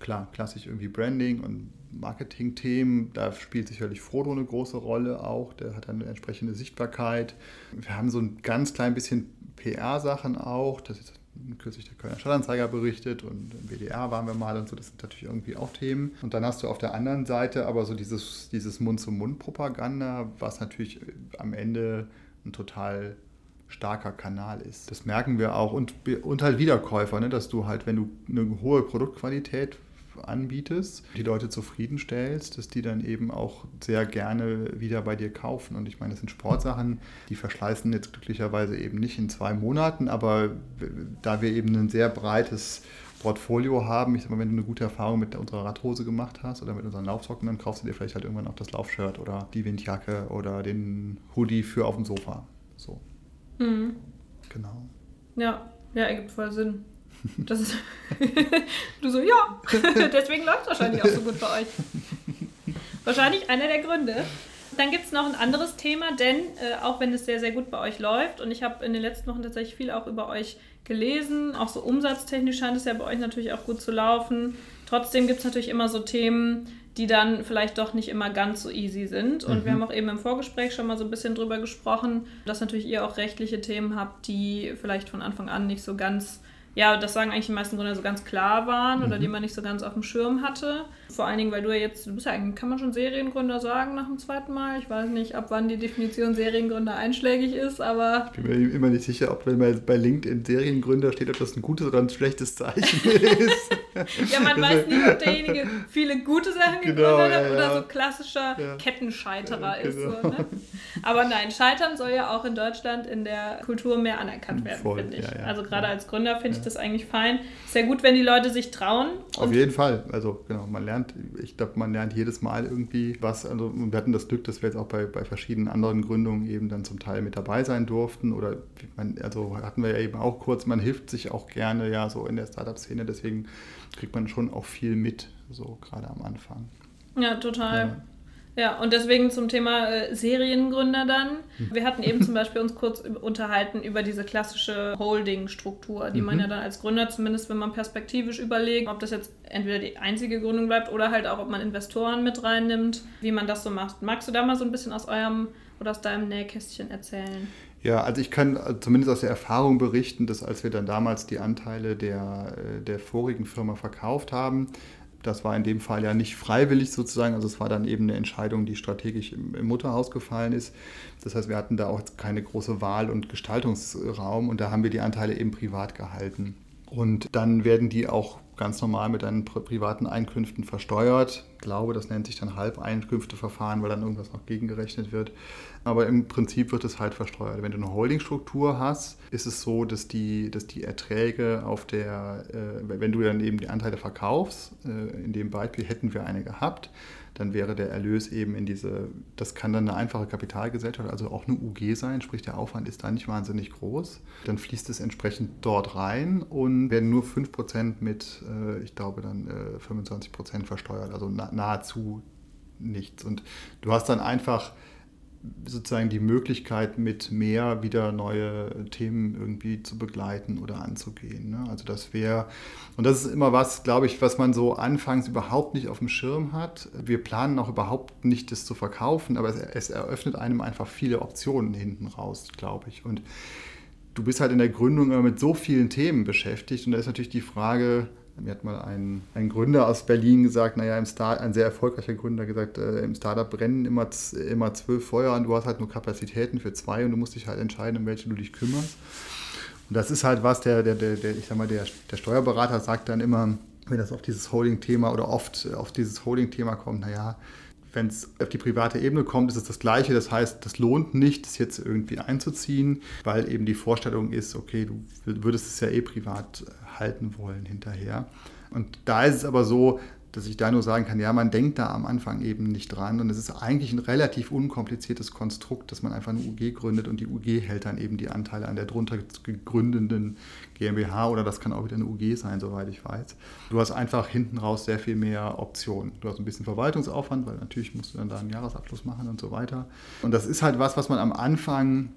klar, klassisch irgendwie Branding und Marketing-Themen, da spielt sicherlich Frodo eine große Rolle auch. Der hat eine entsprechende Sichtbarkeit. Wir haben so ein ganz klein bisschen PR-Sachen auch. Das ist kürzlich der Kölner Stadtanzeiger berichtet und im WDR waren wir mal und so. Das sind natürlich irgendwie auch Themen. Und dann hast du auf der anderen Seite aber so dieses, dieses Mund-zu-Mund-Propaganda, was natürlich am Ende ein total starker Kanal ist. Das merken wir auch und, und halt Wiederkäufer, ne? dass du halt, wenn du eine hohe Produktqualität anbietest, die Leute zufriedenstellst, dass die dann eben auch sehr gerne wieder bei dir kaufen. Und ich meine, das sind Sportsachen, die verschleißen jetzt glücklicherweise eben nicht in zwei Monaten, aber da wir eben ein sehr breites Portfolio haben. Ich sag mal, wenn du eine gute Erfahrung mit unserer Radhose gemacht hast oder mit unseren Laufsocken, dann kaufst du dir vielleicht halt irgendwann auch das Laufshirt oder die Windjacke oder den Hoodie für auf dem Sofa. So. Mhm. Genau. Ja, ja, ergibt voll Sinn. Das ist *laughs* du so, ja, *laughs* deswegen läuft es wahrscheinlich auch so gut bei euch. Wahrscheinlich einer der Gründe. Dann gibt es noch ein anderes Thema, denn äh, auch wenn es sehr, sehr gut bei euch läuft und ich habe in den letzten Wochen tatsächlich viel auch über euch gelesen, auch so umsatztechnisch scheint es ja bei euch natürlich auch gut zu laufen. Trotzdem gibt es natürlich immer so Themen, die dann vielleicht doch nicht immer ganz so easy sind. Und mhm. wir haben auch eben im Vorgespräch schon mal so ein bisschen drüber gesprochen, dass natürlich ihr auch rechtliche Themen habt, die vielleicht von Anfang an nicht so ganz ja, das sagen eigentlich die meisten Gründer so ganz klar waren oder mhm. die man nicht so ganz auf dem Schirm hatte. Vor allen Dingen, weil du ja jetzt, du bist ja eigentlich, kann man schon Seriengründer sagen nach dem zweiten Mal? Ich weiß nicht, ab wann die Definition Seriengründer einschlägig ist, aber. Ich bin mir immer nicht sicher, ob wenn man bei LinkedIn Seriengründer steht, ob das ein gutes oder ein schlechtes Zeichen *laughs* ist. ja, man weiß nie, ob derjenige viele gute Sachen genau, gegründet hat ja, oder so klassischer ja. Kettenscheiterer ist. So, ne? Aber nein, Scheitern soll ja auch in Deutschland in der Kultur mehr anerkannt werden, finde ich. also gerade als Gründer finde ich das eigentlich fein. Ist ja gut, wenn die Leute sich trauen. Auf jeden Fall. Also genau, man lernt, ich glaube, man lernt jedes Mal irgendwie was. Also wir hatten das Glück, dass wir jetzt auch bei, bei verschiedenen anderen Gründungen eben dann zum Teil mit dabei sein durften. Oder man, also hatten wir ja eben auch kurz, man hilft sich auch gerne ja so in der Startup-Szene, deswegen kriegt man schon auch viel mit, so gerade am Anfang. Ja, total. Ja. Ja, und deswegen zum Thema äh, Seriengründer dann. Hm. Wir hatten eben zum *laughs* Beispiel uns kurz unterhalten über diese klassische Holding-Struktur, die mhm. man ja dann als Gründer, zumindest wenn man perspektivisch überlegt, ob das jetzt entweder die einzige Gründung bleibt oder halt auch, ob man Investoren mit reinnimmt, wie man das so macht. Magst du da mal so ein bisschen aus eurem oder aus deinem Nähkästchen erzählen? Ja, also ich kann äh, zumindest aus der Erfahrung berichten, dass als wir dann damals die Anteile der, äh, der vorigen Firma verkauft haben, das war in dem Fall ja nicht freiwillig sozusagen, also es war dann eben eine Entscheidung, die strategisch im, im Mutterhaus gefallen ist. Das heißt, wir hatten da auch keine große Wahl- und Gestaltungsraum und da haben wir die Anteile eben privat gehalten. Und dann werden die auch ganz normal mit deinen privaten Einkünften versteuert. Ich glaube, das nennt sich dann Halbeinkünfteverfahren, weil dann irgendwas noch gegengerechnet wird. Aber im Prinzip wird es halt versteuert. Wenn du eine Holdingstruktur hast, ist es so, dass die, dass die Erträge auf der, äh, wenn du dann eben die Anteile verkaufst, äh, in dem Beispiel hätten wir eine gehabt, dann wäre der Erlös eben in diese, das kann dann eine einfache Kapitalgesellschaft, also auch eine UG sein, sprich der Aufwand ist da nicht wahnsinnig groß. Dann fließt es entsprechend dort rein und werden nur 5% mit, äh, ich glaube, dann 25% äh, versteuert, also nahezu nichts. Und du hast dann einfach sozusagen die Möglichkeit, mit mehr wieder neue Themen irgendwie zu begleiten oder anzugehen. Ne? Also das wäre, und das ist immer was, glaube ich, was man so anfangs überhaupt nicht auf dem Schirm hat. Wir planen auch überhaupt nicht, das zu verkaufen, aber es, es eröffnet einem einfach viele Optionen hinten raus, glaube ich. Und du bist halt in der Gründung immer mit so vielen Themen beschäftigt und da ist natürlich die Frage, mir hat mal ein, ein Gründer aus Berlin gesagt, naja, im Start, ein sehr erfolgreicher Gründer gesagt, äh, im Startup brennen immer, immer zwölf Feuer und du hast halt nur Kapazitäten für zwei und du musst dich halt entscheiden, um welche du dich kümmerst. Und das ist halt was, der, der, der, der ich sag mal, der, der Steuerberater sagt dann immer, wenn das auf dieses Holding-Thema oder oft auf dieses Holding-Thema kommt, naja, wenn es auf die private Ebene kommt, ist es das Gleiche. Das heißt, das lohnt nicht, das jetzt irgendwie einzuziehen, weil eben die Vorstellung ist, okay, du würdest es ja eh privat halten wollen hinterher. Und da ist es aber so, dass ich da nur sagen kann, ja, man denkt da am Anfang eben nicht dran und es ist eigentlich ein relativ unkompliziertes Konstrukt, dass man einfach eine UG gründet und die UG hält dann eben die Anteile an der drunter gegründeten GmbH oder das kann auch wieder eine UG sein, soweit ich weiß. Du hast einfach hinten raus sehr viel mehr Optionen. Du hast ein bisschen Verwaltungsaufwand, weil natürlich musst du dann da einen Jahresabschluss machen und so weiter. Und das ist halt was, was man am Anfang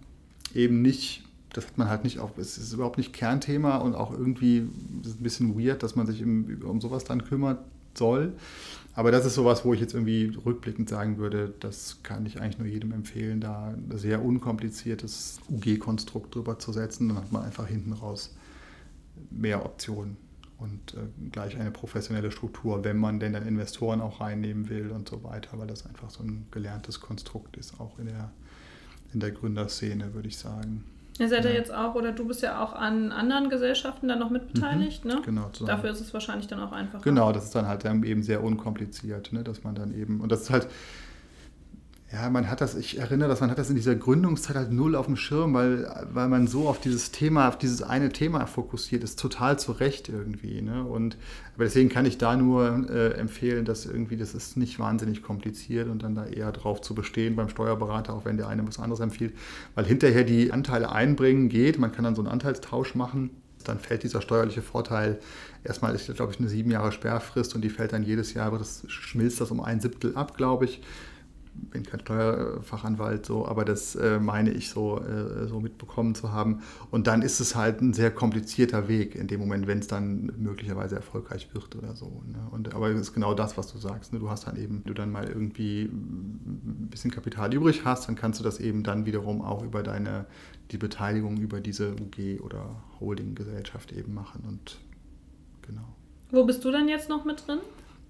eben nicht das hat man halt nicht auf, es ist überhaupt nicht Kernthema und auch irgendwie ist ein bisschen weird, dass man sich im, um sowas dann kümmert soll. Aber das ist sowas, wo ich jetzt irgendwie rückblickend sagen würde, das kann ich eigentlich nur jedem empfehlen, da ein sehr unkompliziertes UG-Konstrukt drüber zu setzen. Dann hat man einfach hinten raus mehr Optionen und äh, gleich eine professionelle Struktur, wenn man denn dann Investoren auch reinnehmen will und so weiter, weil das einfach so ein gelerntes Konstrukt ist, auch in der, in der Gründerszene, würde ich sagen. Ihr seid ja. jetzt auch, oder du bist ja auch an anderen Gesellschaften dann noch mitbeteiligt, mhm, ne? Genau. Zusammen. Dafür ist es wahrscheinlich dann auch einfacher. Genau, das ist dann halt eben sehr unkompliziert, ne? dass man dann eben, und das ist halt, Ja, man hat das, ich erinnere, dass man hat das in dieser Gründungszeit halt null auf dem Schirm, weil, weil man so auf dieses Thema, auf dieses eine Thema fokussiert ist, total zu Recht irgendwie. Ne? Und, aber deswegen kann ich da nur äh, empfehlen, dass irgendwie, das ist nicht wahnsinnig kompliziert und dann da eher drauf zu bestehen beim Steuerberater, auch wenn der eine was anderes empfiehlt, weil hinterher die Anteile einbringen geht, man kann dann so einen Anteilstausch machen, dann fällt dieser steuerliche Vorteil, erstmal ist, glaube ich, eine sieben Jahre Sperrfrist und die fällt dann jedes Jahr, aber das schmilzt das um ein Siebtel ab, glaube ich bin kein Steuerfachanwalt, so, aber das äh, meine ich so, äh, so mitbekommen zu haben. Und dann ist es halt ein sehr komplizierter Weg in dem Moment, wenn es dann möglicherweise erfolgreich wird oder so. Ne? Und, aber es ist genau das, was du sagst. Ne? Du hast dann eben, du dann mal irgendwie ein bisschen Kapital übrig hast, dann kannst du das eben dann wiederum auch über deine, die Beteiligung über diese UG oder Holdinggesellschaft eben machen. Und genau. Wo bist du dann jetzt noch mit drin?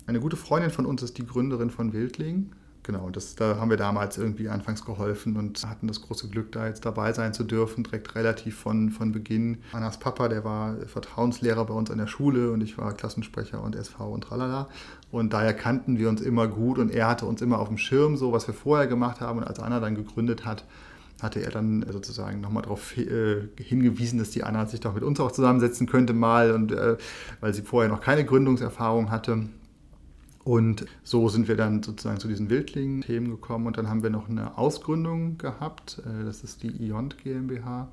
Eine gute Freundin von uns ist die Gründerin von Wildling. Genau, das, da haben wir damals irgendwie anfangs geholfen und hatten das große Glück, da jetzt dabei sein zu dürfen, direkt relativ von, von Beginn. Annas Papa, der war Vertrauenslehrer bei uns an der Schule und ich war Klassensprecher und SV und tralala. Und daher kannten wir uns immer gut und er hatte uns immer auf dem Schirm, so was wir vorher gemacht haben. Und als Anna dann gegründet hat, hatte er dann sozusagen nochmal darauf äh, hingewiesen, dass die Anna sich doch mit uns auch zusammensetzen könnte mal und äh, weil sie vorher noch keine Gründungserfahrung hatte. Und so sind wir dann sozusagen zu diesen Wildlingen-Themen gekommen und dann haben wir noch eine Ausgründung gehabt. Äh, das ist die Iont GmbH,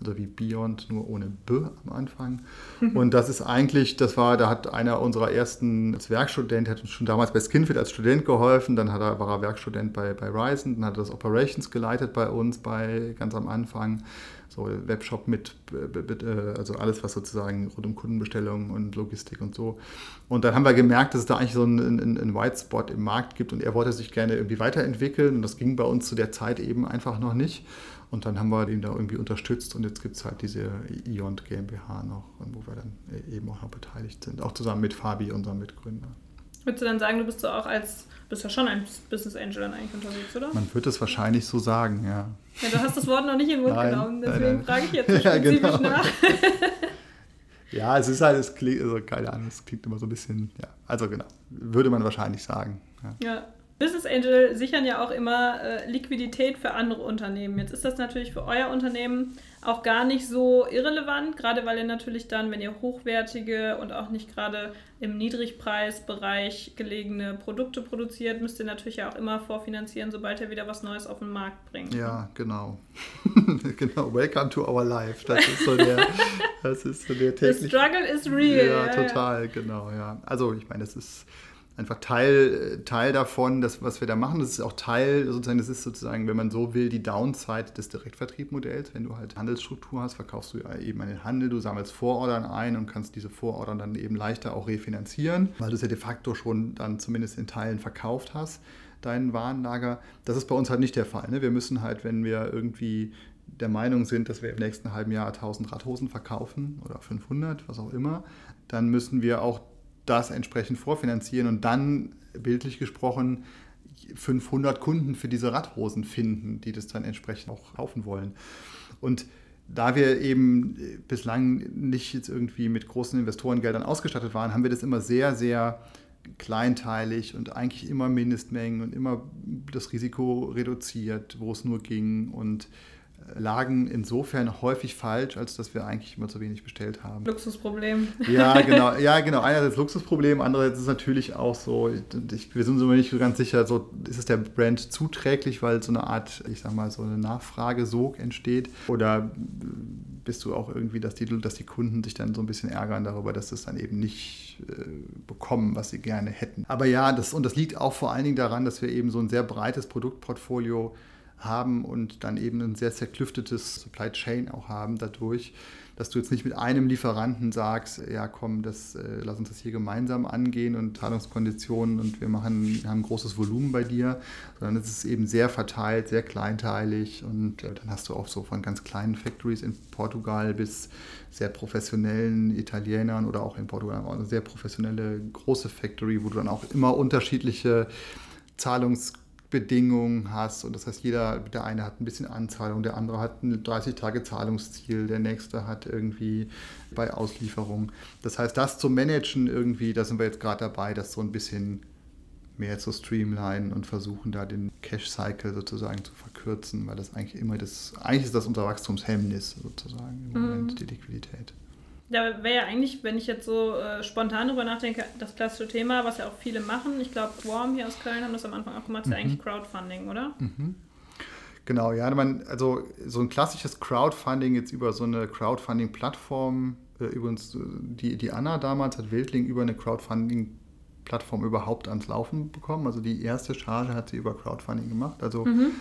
also wie Beyond, nur ohne B am Anfang. Und das ist eigentlich, das war, da hat einer unserer ersten als Werkstudent, hat uns schon damals bei Skinfit als Student geholfen, dann hat er, war er Werkstudent bei, bei Ryzen, dann hat er das Operations geleitet bei uns bei ganz am Anfang so Webshop mit, äh, also alles, was sozusagen rund um Kundenbestellungen und Logistik und so. Und dann haben wir gemerkt, dass es da eigentlich so einen, einen, einen White Spot im Markt gibt und er wollte sich gerne irgendwie weiterentwickeln und das ging bei uns zu der Zeit eben einfach noch nicht. Und dann haben wir den da irgendwie unterstützt und jetzt gibt es halt diese Iont GmbH noch, wo wir dann eben auch noch beteiligt sind, auch zusammen mit Fabi, unserem Mitgründer. Würdest du dann sagen, du bist so auch als, bist ja schon ein Business Angel dann eigentlich unterwegs, oder? Man wird es wahrscheinlich so sagen, ja. Ja, du hast das Wort noch nicht in den Mund nein, genommen, deswegen frage ich jetzt *laughs* spezifisch ja, genau. nach. *laughs* ja, es ist halt, es klingt, also keine Ahnung, es klingt immer so ein bisschen, ja, also genau, würde man wahrscheinlich sagen. ja. ja. Business Angel sichern ja auch immer äh, Liquidität für andere Unternehmen. Jetzt ist das natürlich für euer Unternehmen auch gar nicht so irrelevant, gerade weil ihr natürlich dann, wenn ihr hochwertige und auch nicht gerade im Niedrigpreisbereich gelegene Produkte produziert, müsst ihr natürlich auch immer vorfinanzieren, sobald ihr wieder was Neues auf den Markt bringt. Ja, genau. *laughs* genau. Welcome to our life. Das ist so der, das ist so der tägliche. The struggle is real. Ja, total, ja. genau, ja. Also ich meine, das ist einfach Teil, Teil davon, das, was wir da machen. Das ist auch Teil, sozusagen, das ist sozusagen, wenn man so will, die Downside des Direktvertriebmodells. Wenn du halt Handelsstruktur hast, verkaufst du eben an den Handel, du sammelst Vorordern ein und kannst diese Vorordern dann eben leichter auch refinanzieren, weil du es ja de facto schon dann zumindest in Teilen verkauft hast, dein Warenlager. Das ist bei uns halt nicht der Fall. Ne? Wir müssen halt, wenn wir irgendwie der Meinung sind, dass wir im nächsten halben Jahr 1000 Radhosen verkaufen oder 500, was auch immer, dann müssen wir auch das entsprechend vorfinanzieren und dann bildlich gesprochen 500 Kunden für diese Radhosen finden, die das dann entsprechend auch kaufen wollen. Und da wir eben bislang nicht jetzt irgendwie mit großen Investorengeldern ausgestattet waren, haben wir das immer sehr, sehr kleinteilig und eigentlich immer Mindestmengen und immer das Risiko reduziert, wo es nur ging und lagen insofern häufig falsch, als dass wir eigentlich immer zu wenig bestellt haben. Luxusproblem. Ja, *laughs* genau. Ja, genau. Einerseits Luxusproblem, andererseits ist es natürlich auch so, ich, wir sind uns immer nicht so ganz sicher, so ist es der Brand zuträglich, weil so eine Art, ich sag mal, so eine Nachfragesog entsteht. Oder bist du auch irgendwie, dass die, dass die Kunden sich dann so ein bisschen ärgern darüber, dass sie es dann eben nicht äh, bekommen, was sie gerne hätten. Aber ja, das, und das liegt auch vor allen Dingen daran, dass wir eben so ein sehr breites Produktportfolio haben haben und dann eben ein sehr zerklüftetes Supply Chain auch haben dadurch, dass du jetzt nicht mit einem Lieferanten sagst, ja komm, das, äh, lass uns das hier gemeinsam angehen und Zahlungskonditionen und wir machen, haben großes Volumen bei dir, sondern es ist eben sehr verteilt, sehr kleinteilig und äh, dann hast du auch so von ganz kleinen Factories in Portugal bis sehr professionellen Italienern oder auch in Portugal eine sehr professionelle große Factory, wo du dann auch immer unterschiedliche Zahlungs Bedingungen hast. Und das heißt, jeder, der eine hat ein bisschen Anzahlung, der andere hat ein 30-Tage-Zahlungsziel, der nächste hat irgendwie bei Auslieferung. Das heißt, das zu managen irgendwie, da sind wir jetzt gerade dabei, das so ein bisschen mehr zu streamlinen und versuchen da den Cash-Cycle sozusagen zu verkürzen, weil das eigentlich immer das, eigentlich ist das unser Wachstumshemmnis sozusagen im mhm. Moment, die Liquidität. Da wäre ja eigentlich, wenn ich jetzt so äh, spontan darüber nachdenke, das klassische Thema, was ja auch viele machen. Ich glaube, Warm hier aus Köln haben das am Anfang auch gemacht, ist mhm. ja eigentlich Crowdfunding, oder? Mhm. Genau, ja, man, also so ein klassisches Crowdfunding jetzt über so eine Crowdfunding-Plattform, äh, übrigens die, die Anna damals hat Wildling über eine Crowdfunding Plattform überhaupt ans Laufen bekommen. Also die erste Charge hat sie über Crowdfunding gemacht. Also mhm.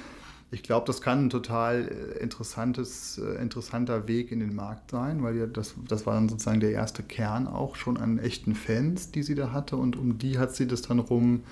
Ich glaube, das kann ein total äh, interessantes, äh, interessanter Weg in den Markt sein, weil ja das, das war dann sozusagen der erste Kern auch schon an echten Fans, die sie da hatte. Und um die hat sie das dann rum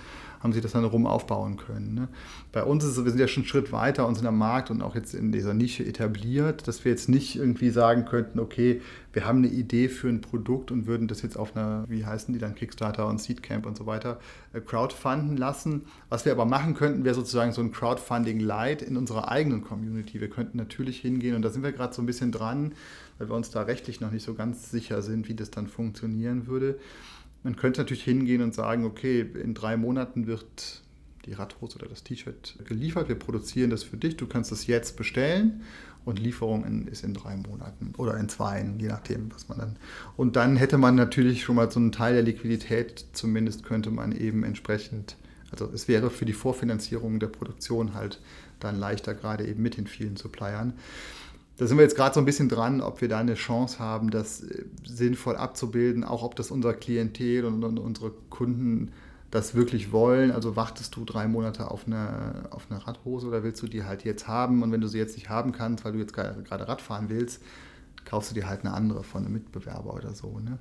haben sie das dann rum aufbauen können. Ne? Bei uns ist es, wir sind ja schon einen Schritt weiter uns in der Markt und auch jetzt in dieser Nische etabliert, dass wir jetzt nicht irgendwie sagen könnten, okay, wir haben eine Idee für ein Produkt und würden das jetzt auf einer, wie heißen die dann, Kickstarter und Seedcamp und so weiter, äh, crowdfunden lassen. Was wir aber machen könnten, wäre sozusagen so ein Crowdfunding-Light in unserer eigenen Community. Wir könnten natürlich hingehen und da sind wir gerade so ein bisschen dran, weil wir uns da rechtlich noch nicht so ganz sicher sind, wie das dann funktionieren würde man könnte natürlich hingehen und sagen, okay, in drei Monaten wird die Radhose oder das T-Shirt geliefert, wir produzieren das für dich, du kannst es jetzt bestellen und Lieferung in, ist in drei Monaten oder in zwei, je nachdem, was man dann. Und dann hätte man natürlich schon mal so einen Teil der Liquidität, zumindest könnte man eben entsprechend, also es wäre für die Vorfinanzierung der Produktion halt dann leichter, gerade eben mit den vielen Suppliern da sind wir jetzt gerade so ein bisschen dran, ob wir da eine Chance haben, das äh, sinnvoll abzubilden, auch ob das unser Klientel und, unsere Kunden das wirklich wollen. Also wartest du drei Monate auf eine, auf eine Radhose oder willst du die halt jetzt haben? Und wenn du sie jetzt nicht haben kannst, weil du jetzt gerade Radfahren willst, kaufst du dir halt eine andere von einem Mitbewerber oder so. Ne?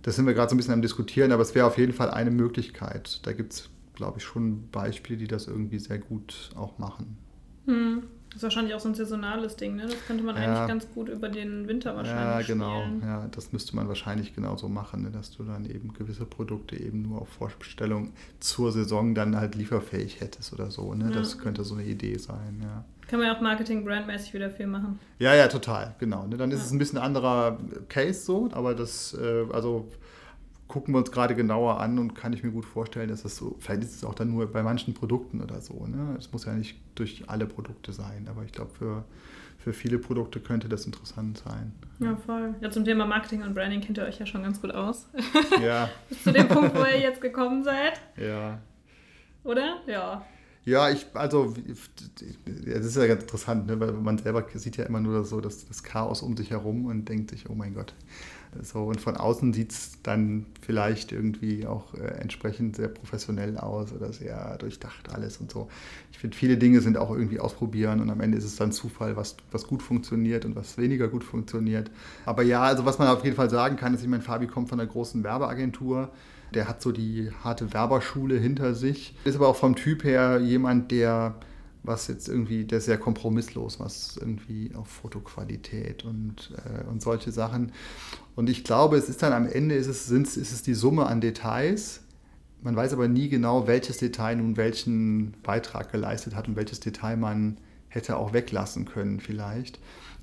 Das sind wir gerade so ein bisschen am Diskutieren, aber es wäre auf jeden Fall eine Möglichkeit. Da gibt es, glaube ich, schon Beispiele, die das irgendwie sehr gut auch machen. Hm. Das ist wahrscheinlich auch so ein saisonales Ding, ne? Das könnte man ja. eigentlich ganz gut über den Winter wahrscheinlich Ja, genau. Spielen. Ja, das müsste man wahrscheinlich genauso machen, ne? dass du dann eben gewisse Produkte eben nur auf Vorbestellung zur Saison dann halt lieferfähig hättest oder so, ne? Ja. Das könnte so eine Idee sein, ja. Kann man ja auch Marketing-Brandmäßig wieder viel machen. Ja, ja, total, genau. Ne? Dann ist ja. es ein bisschen anderer Case so, aber das, äh, also gucken wir uns gerade genauer an und kann ich mir gut vorstellen, dass das so, vielleicht ist es auch dann nur bei manchen Produkten oder so. Ne? Es muss ja nicht durch alle Produkte sein, aber ich glaube, für, für viele Produkte könnte das interessant sein. Ja, voll. Ja, zum Thema Marketing und Branding kennt ihr euch ja schon ganz gut aus. *laughs* Ja. Bis zu dem Punkt, wo ihr jetzt gekommen seid. Ja. Oder? Ja. Ja, ich, also, das ist ja ganz interessant, ne? weil man selber sieht ja immer nur so das, das Chaos um sich herum und denkt sich, oh mein Gott, so, und von außen sieht es dann vielleicht irgendwie auch äh, entsprechend sehr professionell aus oder sehr durchdacht alles und so. Ich finde, viele Dinge sind auch irgendwie ausprobieren und am Ende ist es dann Zufall, was, was gut funktioniert und was weniger gut funktioniert. Aber ja, also was man auf jeden Fall sagen kann, ist, ich meine, Fabi kommt von einer großen Werbeagentur. Der hat so die harte Werberschule hinter sich. Ist aber auch vom Typ her jemand, der was jetzt irgendwie, der ist sehr kompromisslos, was irgendwie auf Fotoqualität und, äh, und solche Sachen. Und ich glaube, es ist dann am Ende, ist es, ist es die Summe an Details. Man weiß aber nie genau, welches Detail nun welchen Beitrag geleistet hat und welches Detail man hätte auch weglassen können vielleicht.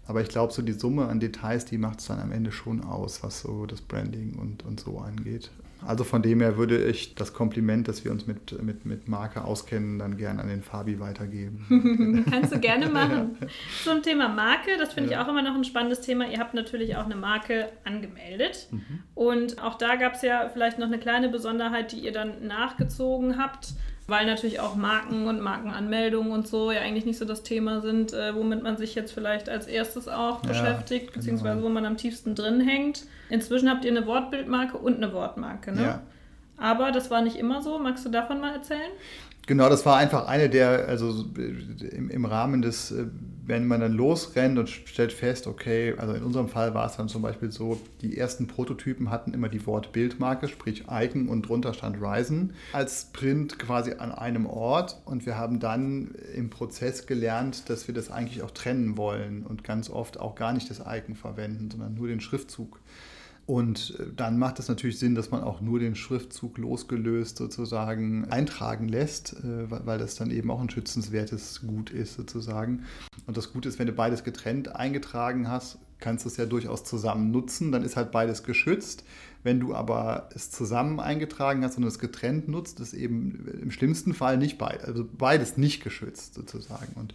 Aber ich glaube, so die Summe an Details, die macht es dann am Ende schon aus, was so das Branding und, und so angeht. Also von dem her würde ich das Kompliment, dass wir uns mit, mit, mit Marke auskennen, dann gerne an den Fabi weitergeben. *laughs* Kannst du gerne machen. Ja. Zum Thema Marke, das finde ja. ich auch immer noch ein spannendes Thema. Ihr habt natürlich auch eine Marke angemeldet. Mhm. Und auch da gab es ja vielleicht noch eine kleine Besonderheit, die ihr dann nachgezogen habt weil natürlich auch Marken und Markenanmeldungen und so ja eigentlich nicht so das Thema sind, äh, womit man sich jetzt vielleicht als erstes auch ja, beschäftigt, genau. beziehungsweise wo man am tiefsten drin hängt. Inzwischen habt ihr eine Wortbildmarke und eine Wortmarke, ne? Ja. Aber das war nicht immer so. Magst du davon mal erzählen? Genau, das war einfach eine der, also im, im Rahmen des, äh, wenn man dann losrennt und stellt fest, okay, also in unserem Fall war es dann zum Beispiel so, die ersten Prototypen hatten immer die Wortbildmarke, sprich Icon und drunter stand Ryzen als Print quasi an einem Ort und wir haben dann im Prozess gelernt, dass wir das eigentlich auch trennen wollen und ganz oft auch gar nicht das Icon verwenden, sondern nur den Schriftzug. Und äh, dann macht es natürlich Sinn, dass man auch nur den Schriftzug losgelöst sozusagen eintragen lässt, äh, weil das dann eben auch ein schützenswertes Gut ist sozusagen. Und das Gute ist, wenn du beides getrennt eingetragen hast, kannst du es ja durchaus zusammen nutzen, dann ist halt beides geschützt. Wenn du aber es zusammen eingetragen hast und es getrennt nutzt, ist eben im schlimmsten Fall nicht beides, also beides nicht geschützt sozusagen. Und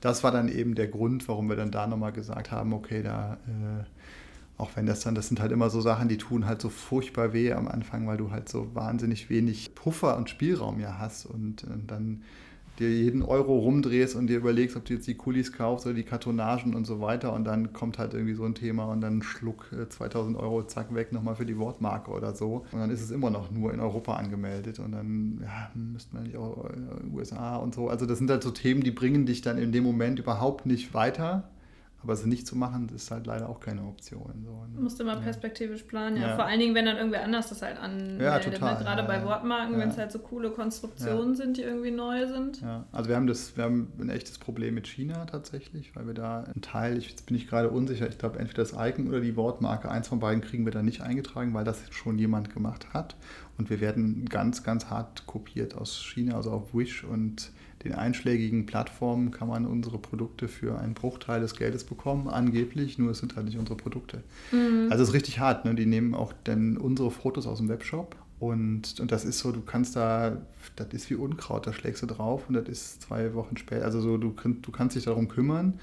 das war dann eben der Grund, warum wir dann da nochmal gesagt haben, okay, da, äh, auch wenn das dann, das sind halt immer so Sachen, die tun halt so furchtbar weh am Anfang, weil du halt so wahnsinnig wenig Puffer und Spielraum ja hast und, und dann dir jeden Euro rumdrehst und dir überlegst, ob du jetzt die Kulis kaufst oder die Kartonagen und so weiter und dann kommt halt irgendwie so ein Thema und dann schluck 2000 äh, Euro, zack, weg nochmal für die Wortmarke oder so und dann ist es immer noch nur in Europa angemeldet und dann ja, müsste man nicht auch äh, USA und so. Also das sind halt so Themen, die bringen dich dann in dem Moment überhaupt nicht weiter aber sie nicht zu machen, ist halt leider auch keine Option. So, ne? Musst immer ja. perspektivisch planen, ja. ja. Vor allen Dingen, wenn dann irgendwer anders das halt anmeldet. Ja, ne? total. Ne? Gerade bei Wortmarken, wenn es halt so coole Konstruktionen sind, die irgendwie neu sind. Ja, also wir haben das, wir haben ein echtes Problem mit China tatsächlich, weil wir da einen Teil, ich, jetzt bin ich gerade unsicher, ich glaube entweder das Icon oder die Wortmarke, eins von beiden kriegen wir da nicht eingetragen, weil das schon jemand gemacht hat. Und wir werden ganz, ganz hart kopiert aus China, also auf Wish und den einschlägigen Plattformen kann man unsere Produkte für einen Bruchteil des Geldes bekommen, angeblich, nur es sind halt nicht unsere Produkte. Mhm. Also es ist richtig hart, ne? die nehmen auch dann unsere Fotos aus dem Webshop und, und das ist so, du kannst da, das ist wie Unkraut, da schlägst du drauf und das ist zwei Wochen später, also so, du, du kannst dich darum kümmern,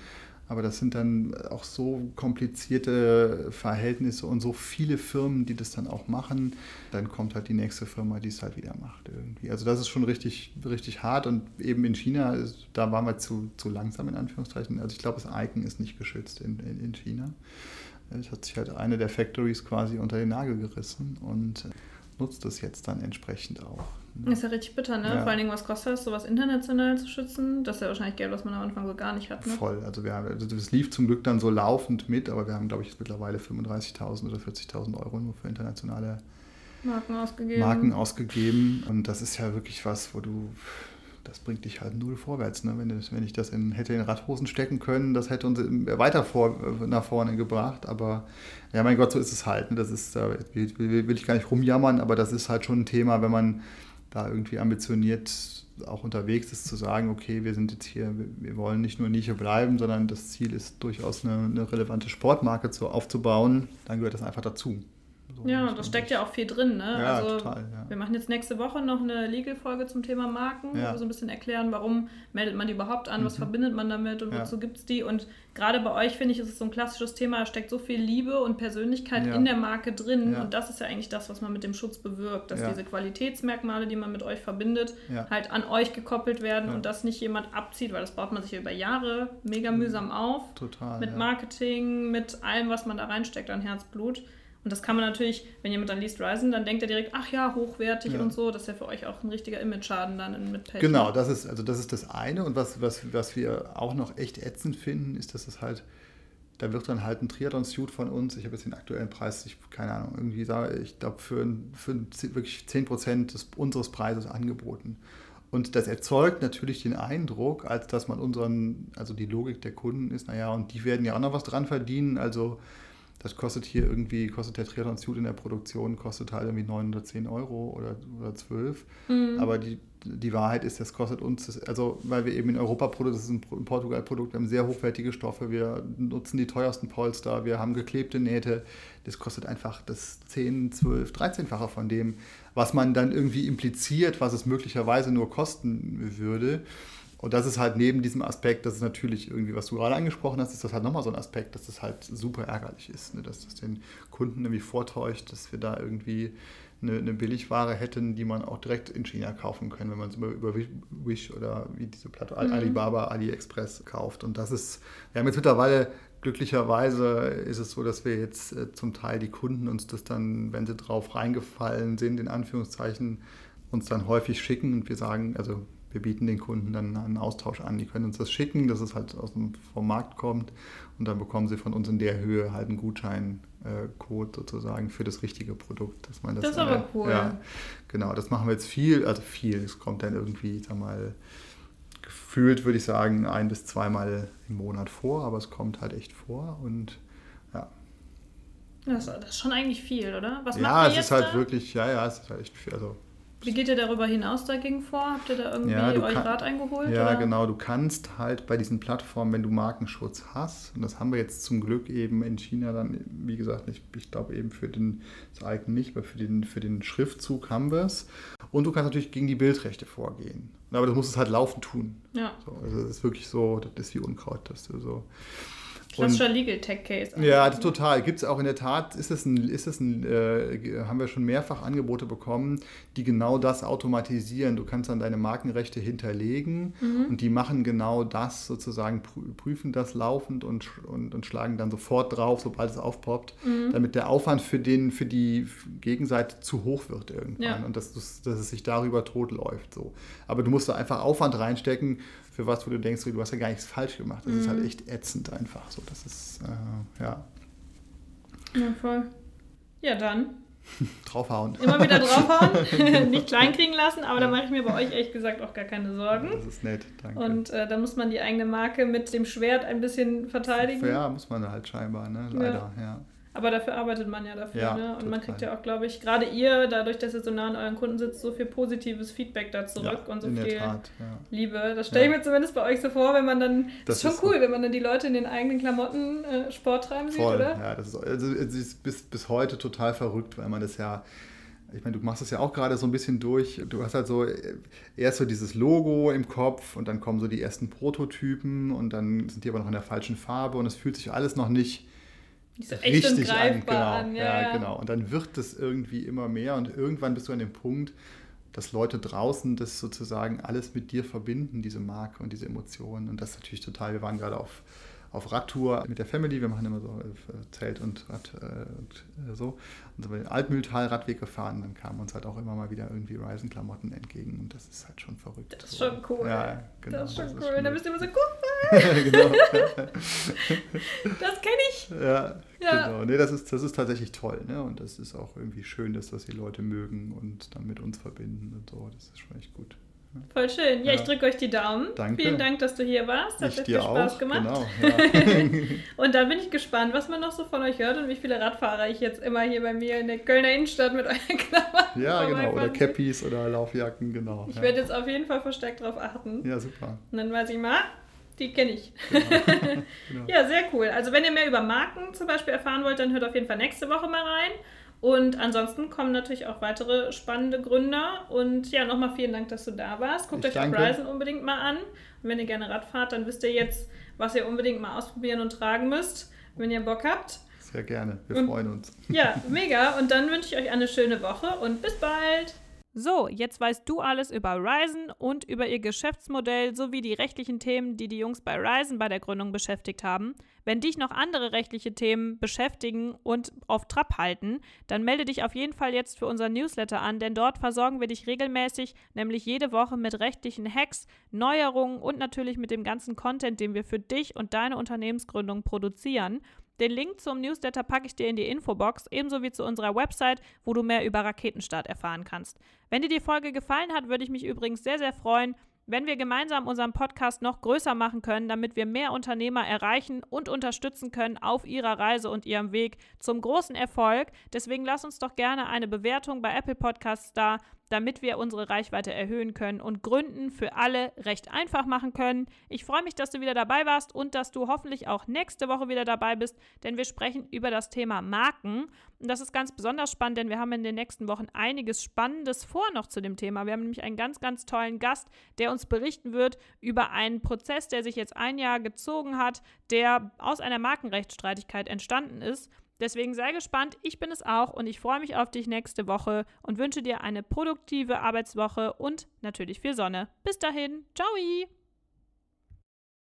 aber das sind dann auch so komplizierte Verhältnisse und so viele Firmen, die das dann auch machen. Dann kommt halt die nächste Firma, die es halt wieder macht irgendwie. Also das ist schon richtig, richtig hart und eben in China, da waren wir zu, zu langsam in Anführungszeichen. Also ich glaube, das Icon ist nicht geschützt in, in, in China. Es hat sich halt eine der Factories quasi unter den Nagel gerissen und nutzt das jetzt dann entsprechend auch. Ist ja richtig bitter, ne? Ja. Vor allen Dingen, was kostet das, sowas international zu schützen? Das ist ja wahrscheinlich Geld, was man am Anfang so gar nicht hat. Ne? Voll. Also, wir haben, also das lief zum Glück dann so laufend mit, aber wir haben, glaube ich, jetzt mittlerweile 35.000 oder 40.000 Euro nur für internationale Marken ausgegeben. Marken ausgegeben. Und das ist ja wirklich was, wo du das bringt dich halt null vorwärts. Ne? Wenn, wenn ich das in, hätte in Radhosen stecken können, das hätte uns weiter vor, nach vorne gebracht. Aber ja, mein Gott, so ist es halt. Ne? Das ist, da will, will, ich gar nicht rumjammern, aber das ist halt schon ein Thema, wenn man da irgendwie ambitioniert auch unterwegs ist, zu sagen, okay, wir sind jetzt hier, wir wollen nicht nur Nische bleiben, sondern das Ziel ist durchaus eine, eine relevante Sportmarke zu, aufzubauen, dann gehört das einfach dazu. So ja, da steckt ja auch viel drin. Ne? Ja, also, total. Ja. Wir machen jetzt nächste Woche noch eine Legal-Folge zum Thema Marken, ja. wo wir so ein bisschen erklären, warum meldet man die überhaupt an, mhm. was verbindet man damit und ja. wozu gibt es die. Und gerade bei euch, finde ich, ist es so ein klassisches Thema, da steckt so viel Liebe und Persönlichkeit in der Marke drin. Und das ist ja eigentlich das, was man mit dem Schutz bewirkt, dass diese Qualitätsmerkmale, die man mit euch verbindet, halt an euch gekoppelt werden und das nicht jemand abzieht, weil das baut man sich über Jahre mega mhm. mühsam auf. Total. Mit Marketing, mit allem, was man da reinsteckt an Herzblut. Und das kann man natürlich, wenn jemand dann liest Ryzen, dann denkt er direkt, ach ja, hochwertig ja. und so. Das ist ja für euch auch ein richtiger Image-Schaden dann mit Page. Genau, das ist, also das ist das eine. Und was, was, was wir auch noch echt ätzend finden, ist, dass es halt, da wird dann halt ein Triathlon-Suit von uns, ich habe jetzt den aktuellen Preis, ich, keine Ahnung, irgendwie, ich glaube, für, für wirklich 10% des, unseres Preises angeboten. Und das erzeugt natürlich den Eindruck, als dass man unseren, also die Logik der Kunden ist, naja, und die werden ja auch noch was dran verdienen, also das kostet hier irgendwie, kostet der Triathlon Suit in der Produktion, kostet halt irgendwie 910 Euro oder, oder 12. Mhm. Aber die, die Wahrheit ist, das kostet uns, also weil wir eben in Europa produzieren, das ist ein Portugal-Produkt, wir haben sehr hochwertige Stoffe, wir nutzen die teuersten Polster, wir haben geklebte Nähte. Das kostet einfach das 10, 12, 13-fache von dem, was man dann irgendwie impliziert, was es möglicherweise nur kosten würde. Und das ist halt neben diesem Aspekt, das ist natürlich irgendwie, was du gerade angesprochen hast, ist das halt nochmal so ein Aspekt, dass das halt super ärgerlich ist, ne? dass das den Kunden irgendwie vortäuscht, dass wir da irgendwie eine, eine, Billigware hätten, die man auch direkt in China kaufen kann, wenn man es über, über Wish oder wie diese Plattform mhm. Alibaba, AliExpress kauft. Und das ist, wir haben jetzt mittlerweile glücklicherweise ist es so, dass wir jetzt äh, zum Teil die Kunden uns das dann, wenn sie drauf reingefallen sind, in Anführungszeichen, uns dann häufig schicken und wir sagen, also wir bieten den Kunden dann einen Austausch an. Die können uns das schicken, dass es halt aus dem, vom Markt kommt und dann bekommen sie von uns in der Höhe halt einen Gutscheincode äh, sozusagen für das richtige Produkt. Dass man das, das ist aber cool. Ja, genau, das machen wir jetzt viel, also viel. Es kommt dann irgendwie, sag mal, gefühlt würde ich sagen, ein bis zweimal im Monat vor, aber es kommt halt echt vor und ja. Das, das ist schon eigentlich viel, oder? Was ja, es ist halt da? wirklich, ja, ja, es ist halt echt viel. Also Wie geht ihr darüber hinaus dagegen vor? Habt ihr da irgendwie ja, euch kann, Rat eingeholt? Ja, oder? genau. Du kannst halt bei diesen Plattformen, wenn du Markenschutz hast, und das haben wir jetzt zum Glück eben in China dann, wie gesagt, ich, ich glaube eben für den, das Icon nicht, aber für den, für den Schriftzug haben wir es. Und du kannst natürlich gegen die Bildrechte vorgehen. Aber du musst es halt laufend tun. Ja. So, also das ist wirklich so, das ist wie Unkraut, dass du so Klassischer Legal Tech Case. Ja, total. Gibt es auch in der Tat, ist es ein, ist es ein äh, haben wir schon mehrfach Angebote bekommen, die genau das automatisieren. Du kannst dann deine Markenrechte hinterlegen mhm. und die machen genau das sozusagen, prüfen das laufend und, und, und schlagen dann sofort drauf, sobald es aufpoppt, mhm. damit der Aufwand für, den, für die Gegenseite zu hoch wird irgendwann ja. und dass, dass es sich darüber totläuft. So. Aber du musst da einfach Aufwand reinstecken für was, wo du denkst, du hast ja gar nichts falsch gemacht. Das mhm. ist halt mhm. echt ätzend einfach. So, das ist, äh, ja. Ja, voll. Ja, dann. *laughs* draufhauen. Immer wieder draufhauen, *laughs* *laughs* nicht kleinkriegen lassen, aber ja. da mache ich mir bei euch ehrlich gesagt auch gar keine Sorgen. Das ist nett, danke. Und äh, da muss man die eigene Marke mit dem Schwert ein bisschen verteidigen. Ja, muss man halt scheinbar, ne? Leider, ja. ja. Aber dafür arbeitet man ja dafür, ja, ne? Und total. man kriegt ja auch, glaube ich, gerade ihr, dadurch, dass ihr so nah an euren Kunden sitzt, so viel positives Feedback da zurück ja, und so viel Tat, ja. Liebe. Das stelle ich mir zumindest bei euch so vor, wenn man dann. Das, ist schon cool, so. wenn man dann die Leute in den eigenen Klamotten äh, Sport treiben sieht, Voll, oder? Ja, das ist, also, es ist bis, bis heute total verrückt, weil man das ja ich meine, du machst das ja auch gerade so ein bisschen durch. Du hast halt so äh, erst so dieses Logo im Kopf und dann kommen so die ersten Prototypen und dann sind die aber noch in der falschen Farbe und es fühlt sich alles noch nicht so richtig an. Genau, an. Ja, ja, genau. Und dann wird es irgendwie immer mehr und irgendwann bist du an dem Punkt, dass Leute draußen das sozusagen alles mit dir verbinden, diese Marke und diese Emotionen. Und das ist natürlich total, wir waren gerade auf auf Radtour mit der Family. Wir machen immer so äh, Zelt und Rad äh, und äh, so. Und sind wir den Altmühltal-Radweg gefahren. Dann kamen uns halt auch immer mal wieder irgendwie Ryzen-Klamotten entgegen. Und das ist halt schon verrückt. Das ist schon cool. Ja, genau. Das ist schon das cool. Da bist du immer so, *laughs* guck mal. genau. das kenne ich. Ja, ja, genau. Nee, das ist, das ist tatsächlich toll. Ne? Und das ist auch irgendwie schön, dass das die Leute mögen und dann mit uns verbinden und so. Das ist schon echt gut. Voll schön. Ja, ja. ich drücke euch die Daumen. Danke. Vielen Dank, dass du hier warst. Hat ich sehr viel Spaß auch. gemacht. Genau, *laughs* ja. und da bin ich gespannt, was man noch so von euch hört und wie viele Radfahrer ich jetzt immer hier bei mir in der Kölner Innenstadt mit euren *laughs* Klamotten Ja, genau. Oder Cappies oder Laufjacken, genau. Ich ja. werde jetzt auf jeden Fall verstärkt darauf achten. Ja, super. Und dann weiß ich mal, die kenne ich. Genau. *laughs* genau. ja, sehr cool. Also wenn ihr mehr über Marken zum Beispiel erfahren wollt, dann hört auf jeden Fall nächste Woche mal rein. Und ansonsten kommen natürlich auch weitere spannende Gründer. Und ja, nochmal vielen Dank, dass du da warst. Guckt ich euch danke. Horizon unbedingt mal an. Und wenn ihr gerne Rad fahrt, dann wisst ihr jetzt, was ihr unbedingt mal ausprobieren und tragen müsst, wenn ihr Bock habt. Sehr gerne. Wir und, freuen uns. Ja, mega. Und dann wünsche ich euch eine schöne Woche und bis bald. So, jetzt weißt du alles über Ryzen und über ihr Geschäftsmodell sowie die rechtlichen Themen, die die Jungs bei Ryzen bei der Gründung beschäftigt haben. Wenn dich noch andere rechtliche Themen beschäftigen und auf Trab halten, dann melde dich auf jeden Fall jetzt für unser Newsletter an, denn dort versorgen wir dich regelmäßig, nämlich jede Woche mit rechtlichen Hacks, Neuerungen und natürlich mit dem ganzen Content, den wir für dich und deine Unternehmensgründung produzieren. Den Link zum Newsletter packe ich dir in die Infobox, ebenso wie zu unserer Website, wo du mehr über Raketenstart erfahren kannst. Wenn dir die Folge gefallen hat, würde ich mich übrigens sehr, sehr freuen, wenn wir gemeinsam unseren Podcast noch größer machen können, damit wir mehr Unternehmer erreichen und unterstützen können auf ihrer Reise und ihrem Weg zum großen Erfolg. Deswegen lass uns doch gerne eine Bewertung bei Apple Podcasts da, damit wir unsere Reichweite erhöhen können und Gründen für alle recht einfach machen können. Ich freue mich, dass du wieder dabei warst und dass du hoffentlich auch nächste Woche wieder dabei bist, denn wir sprechen über das Thema Marken. Und das ist ganz besonders spannend, denn wir haben in den nächsten Wochen einiges Spannendes vor noch zu dem Thema. Wir haben nämlich einen ganz, ganz tollen Gast, der uns berichten wird über einen Prozess, der sich jetzt ein Jahr gezogen hat, der aus einer Markenrechtsstreitigkeit entstanden ist. Deswegen sei gespannt, ich bin es auch und ich freue mich auf dich nächste Woche und wünsche dir eine produktive Arbeitswoche und natürlich viel Sonne. Bis dahin, ciao!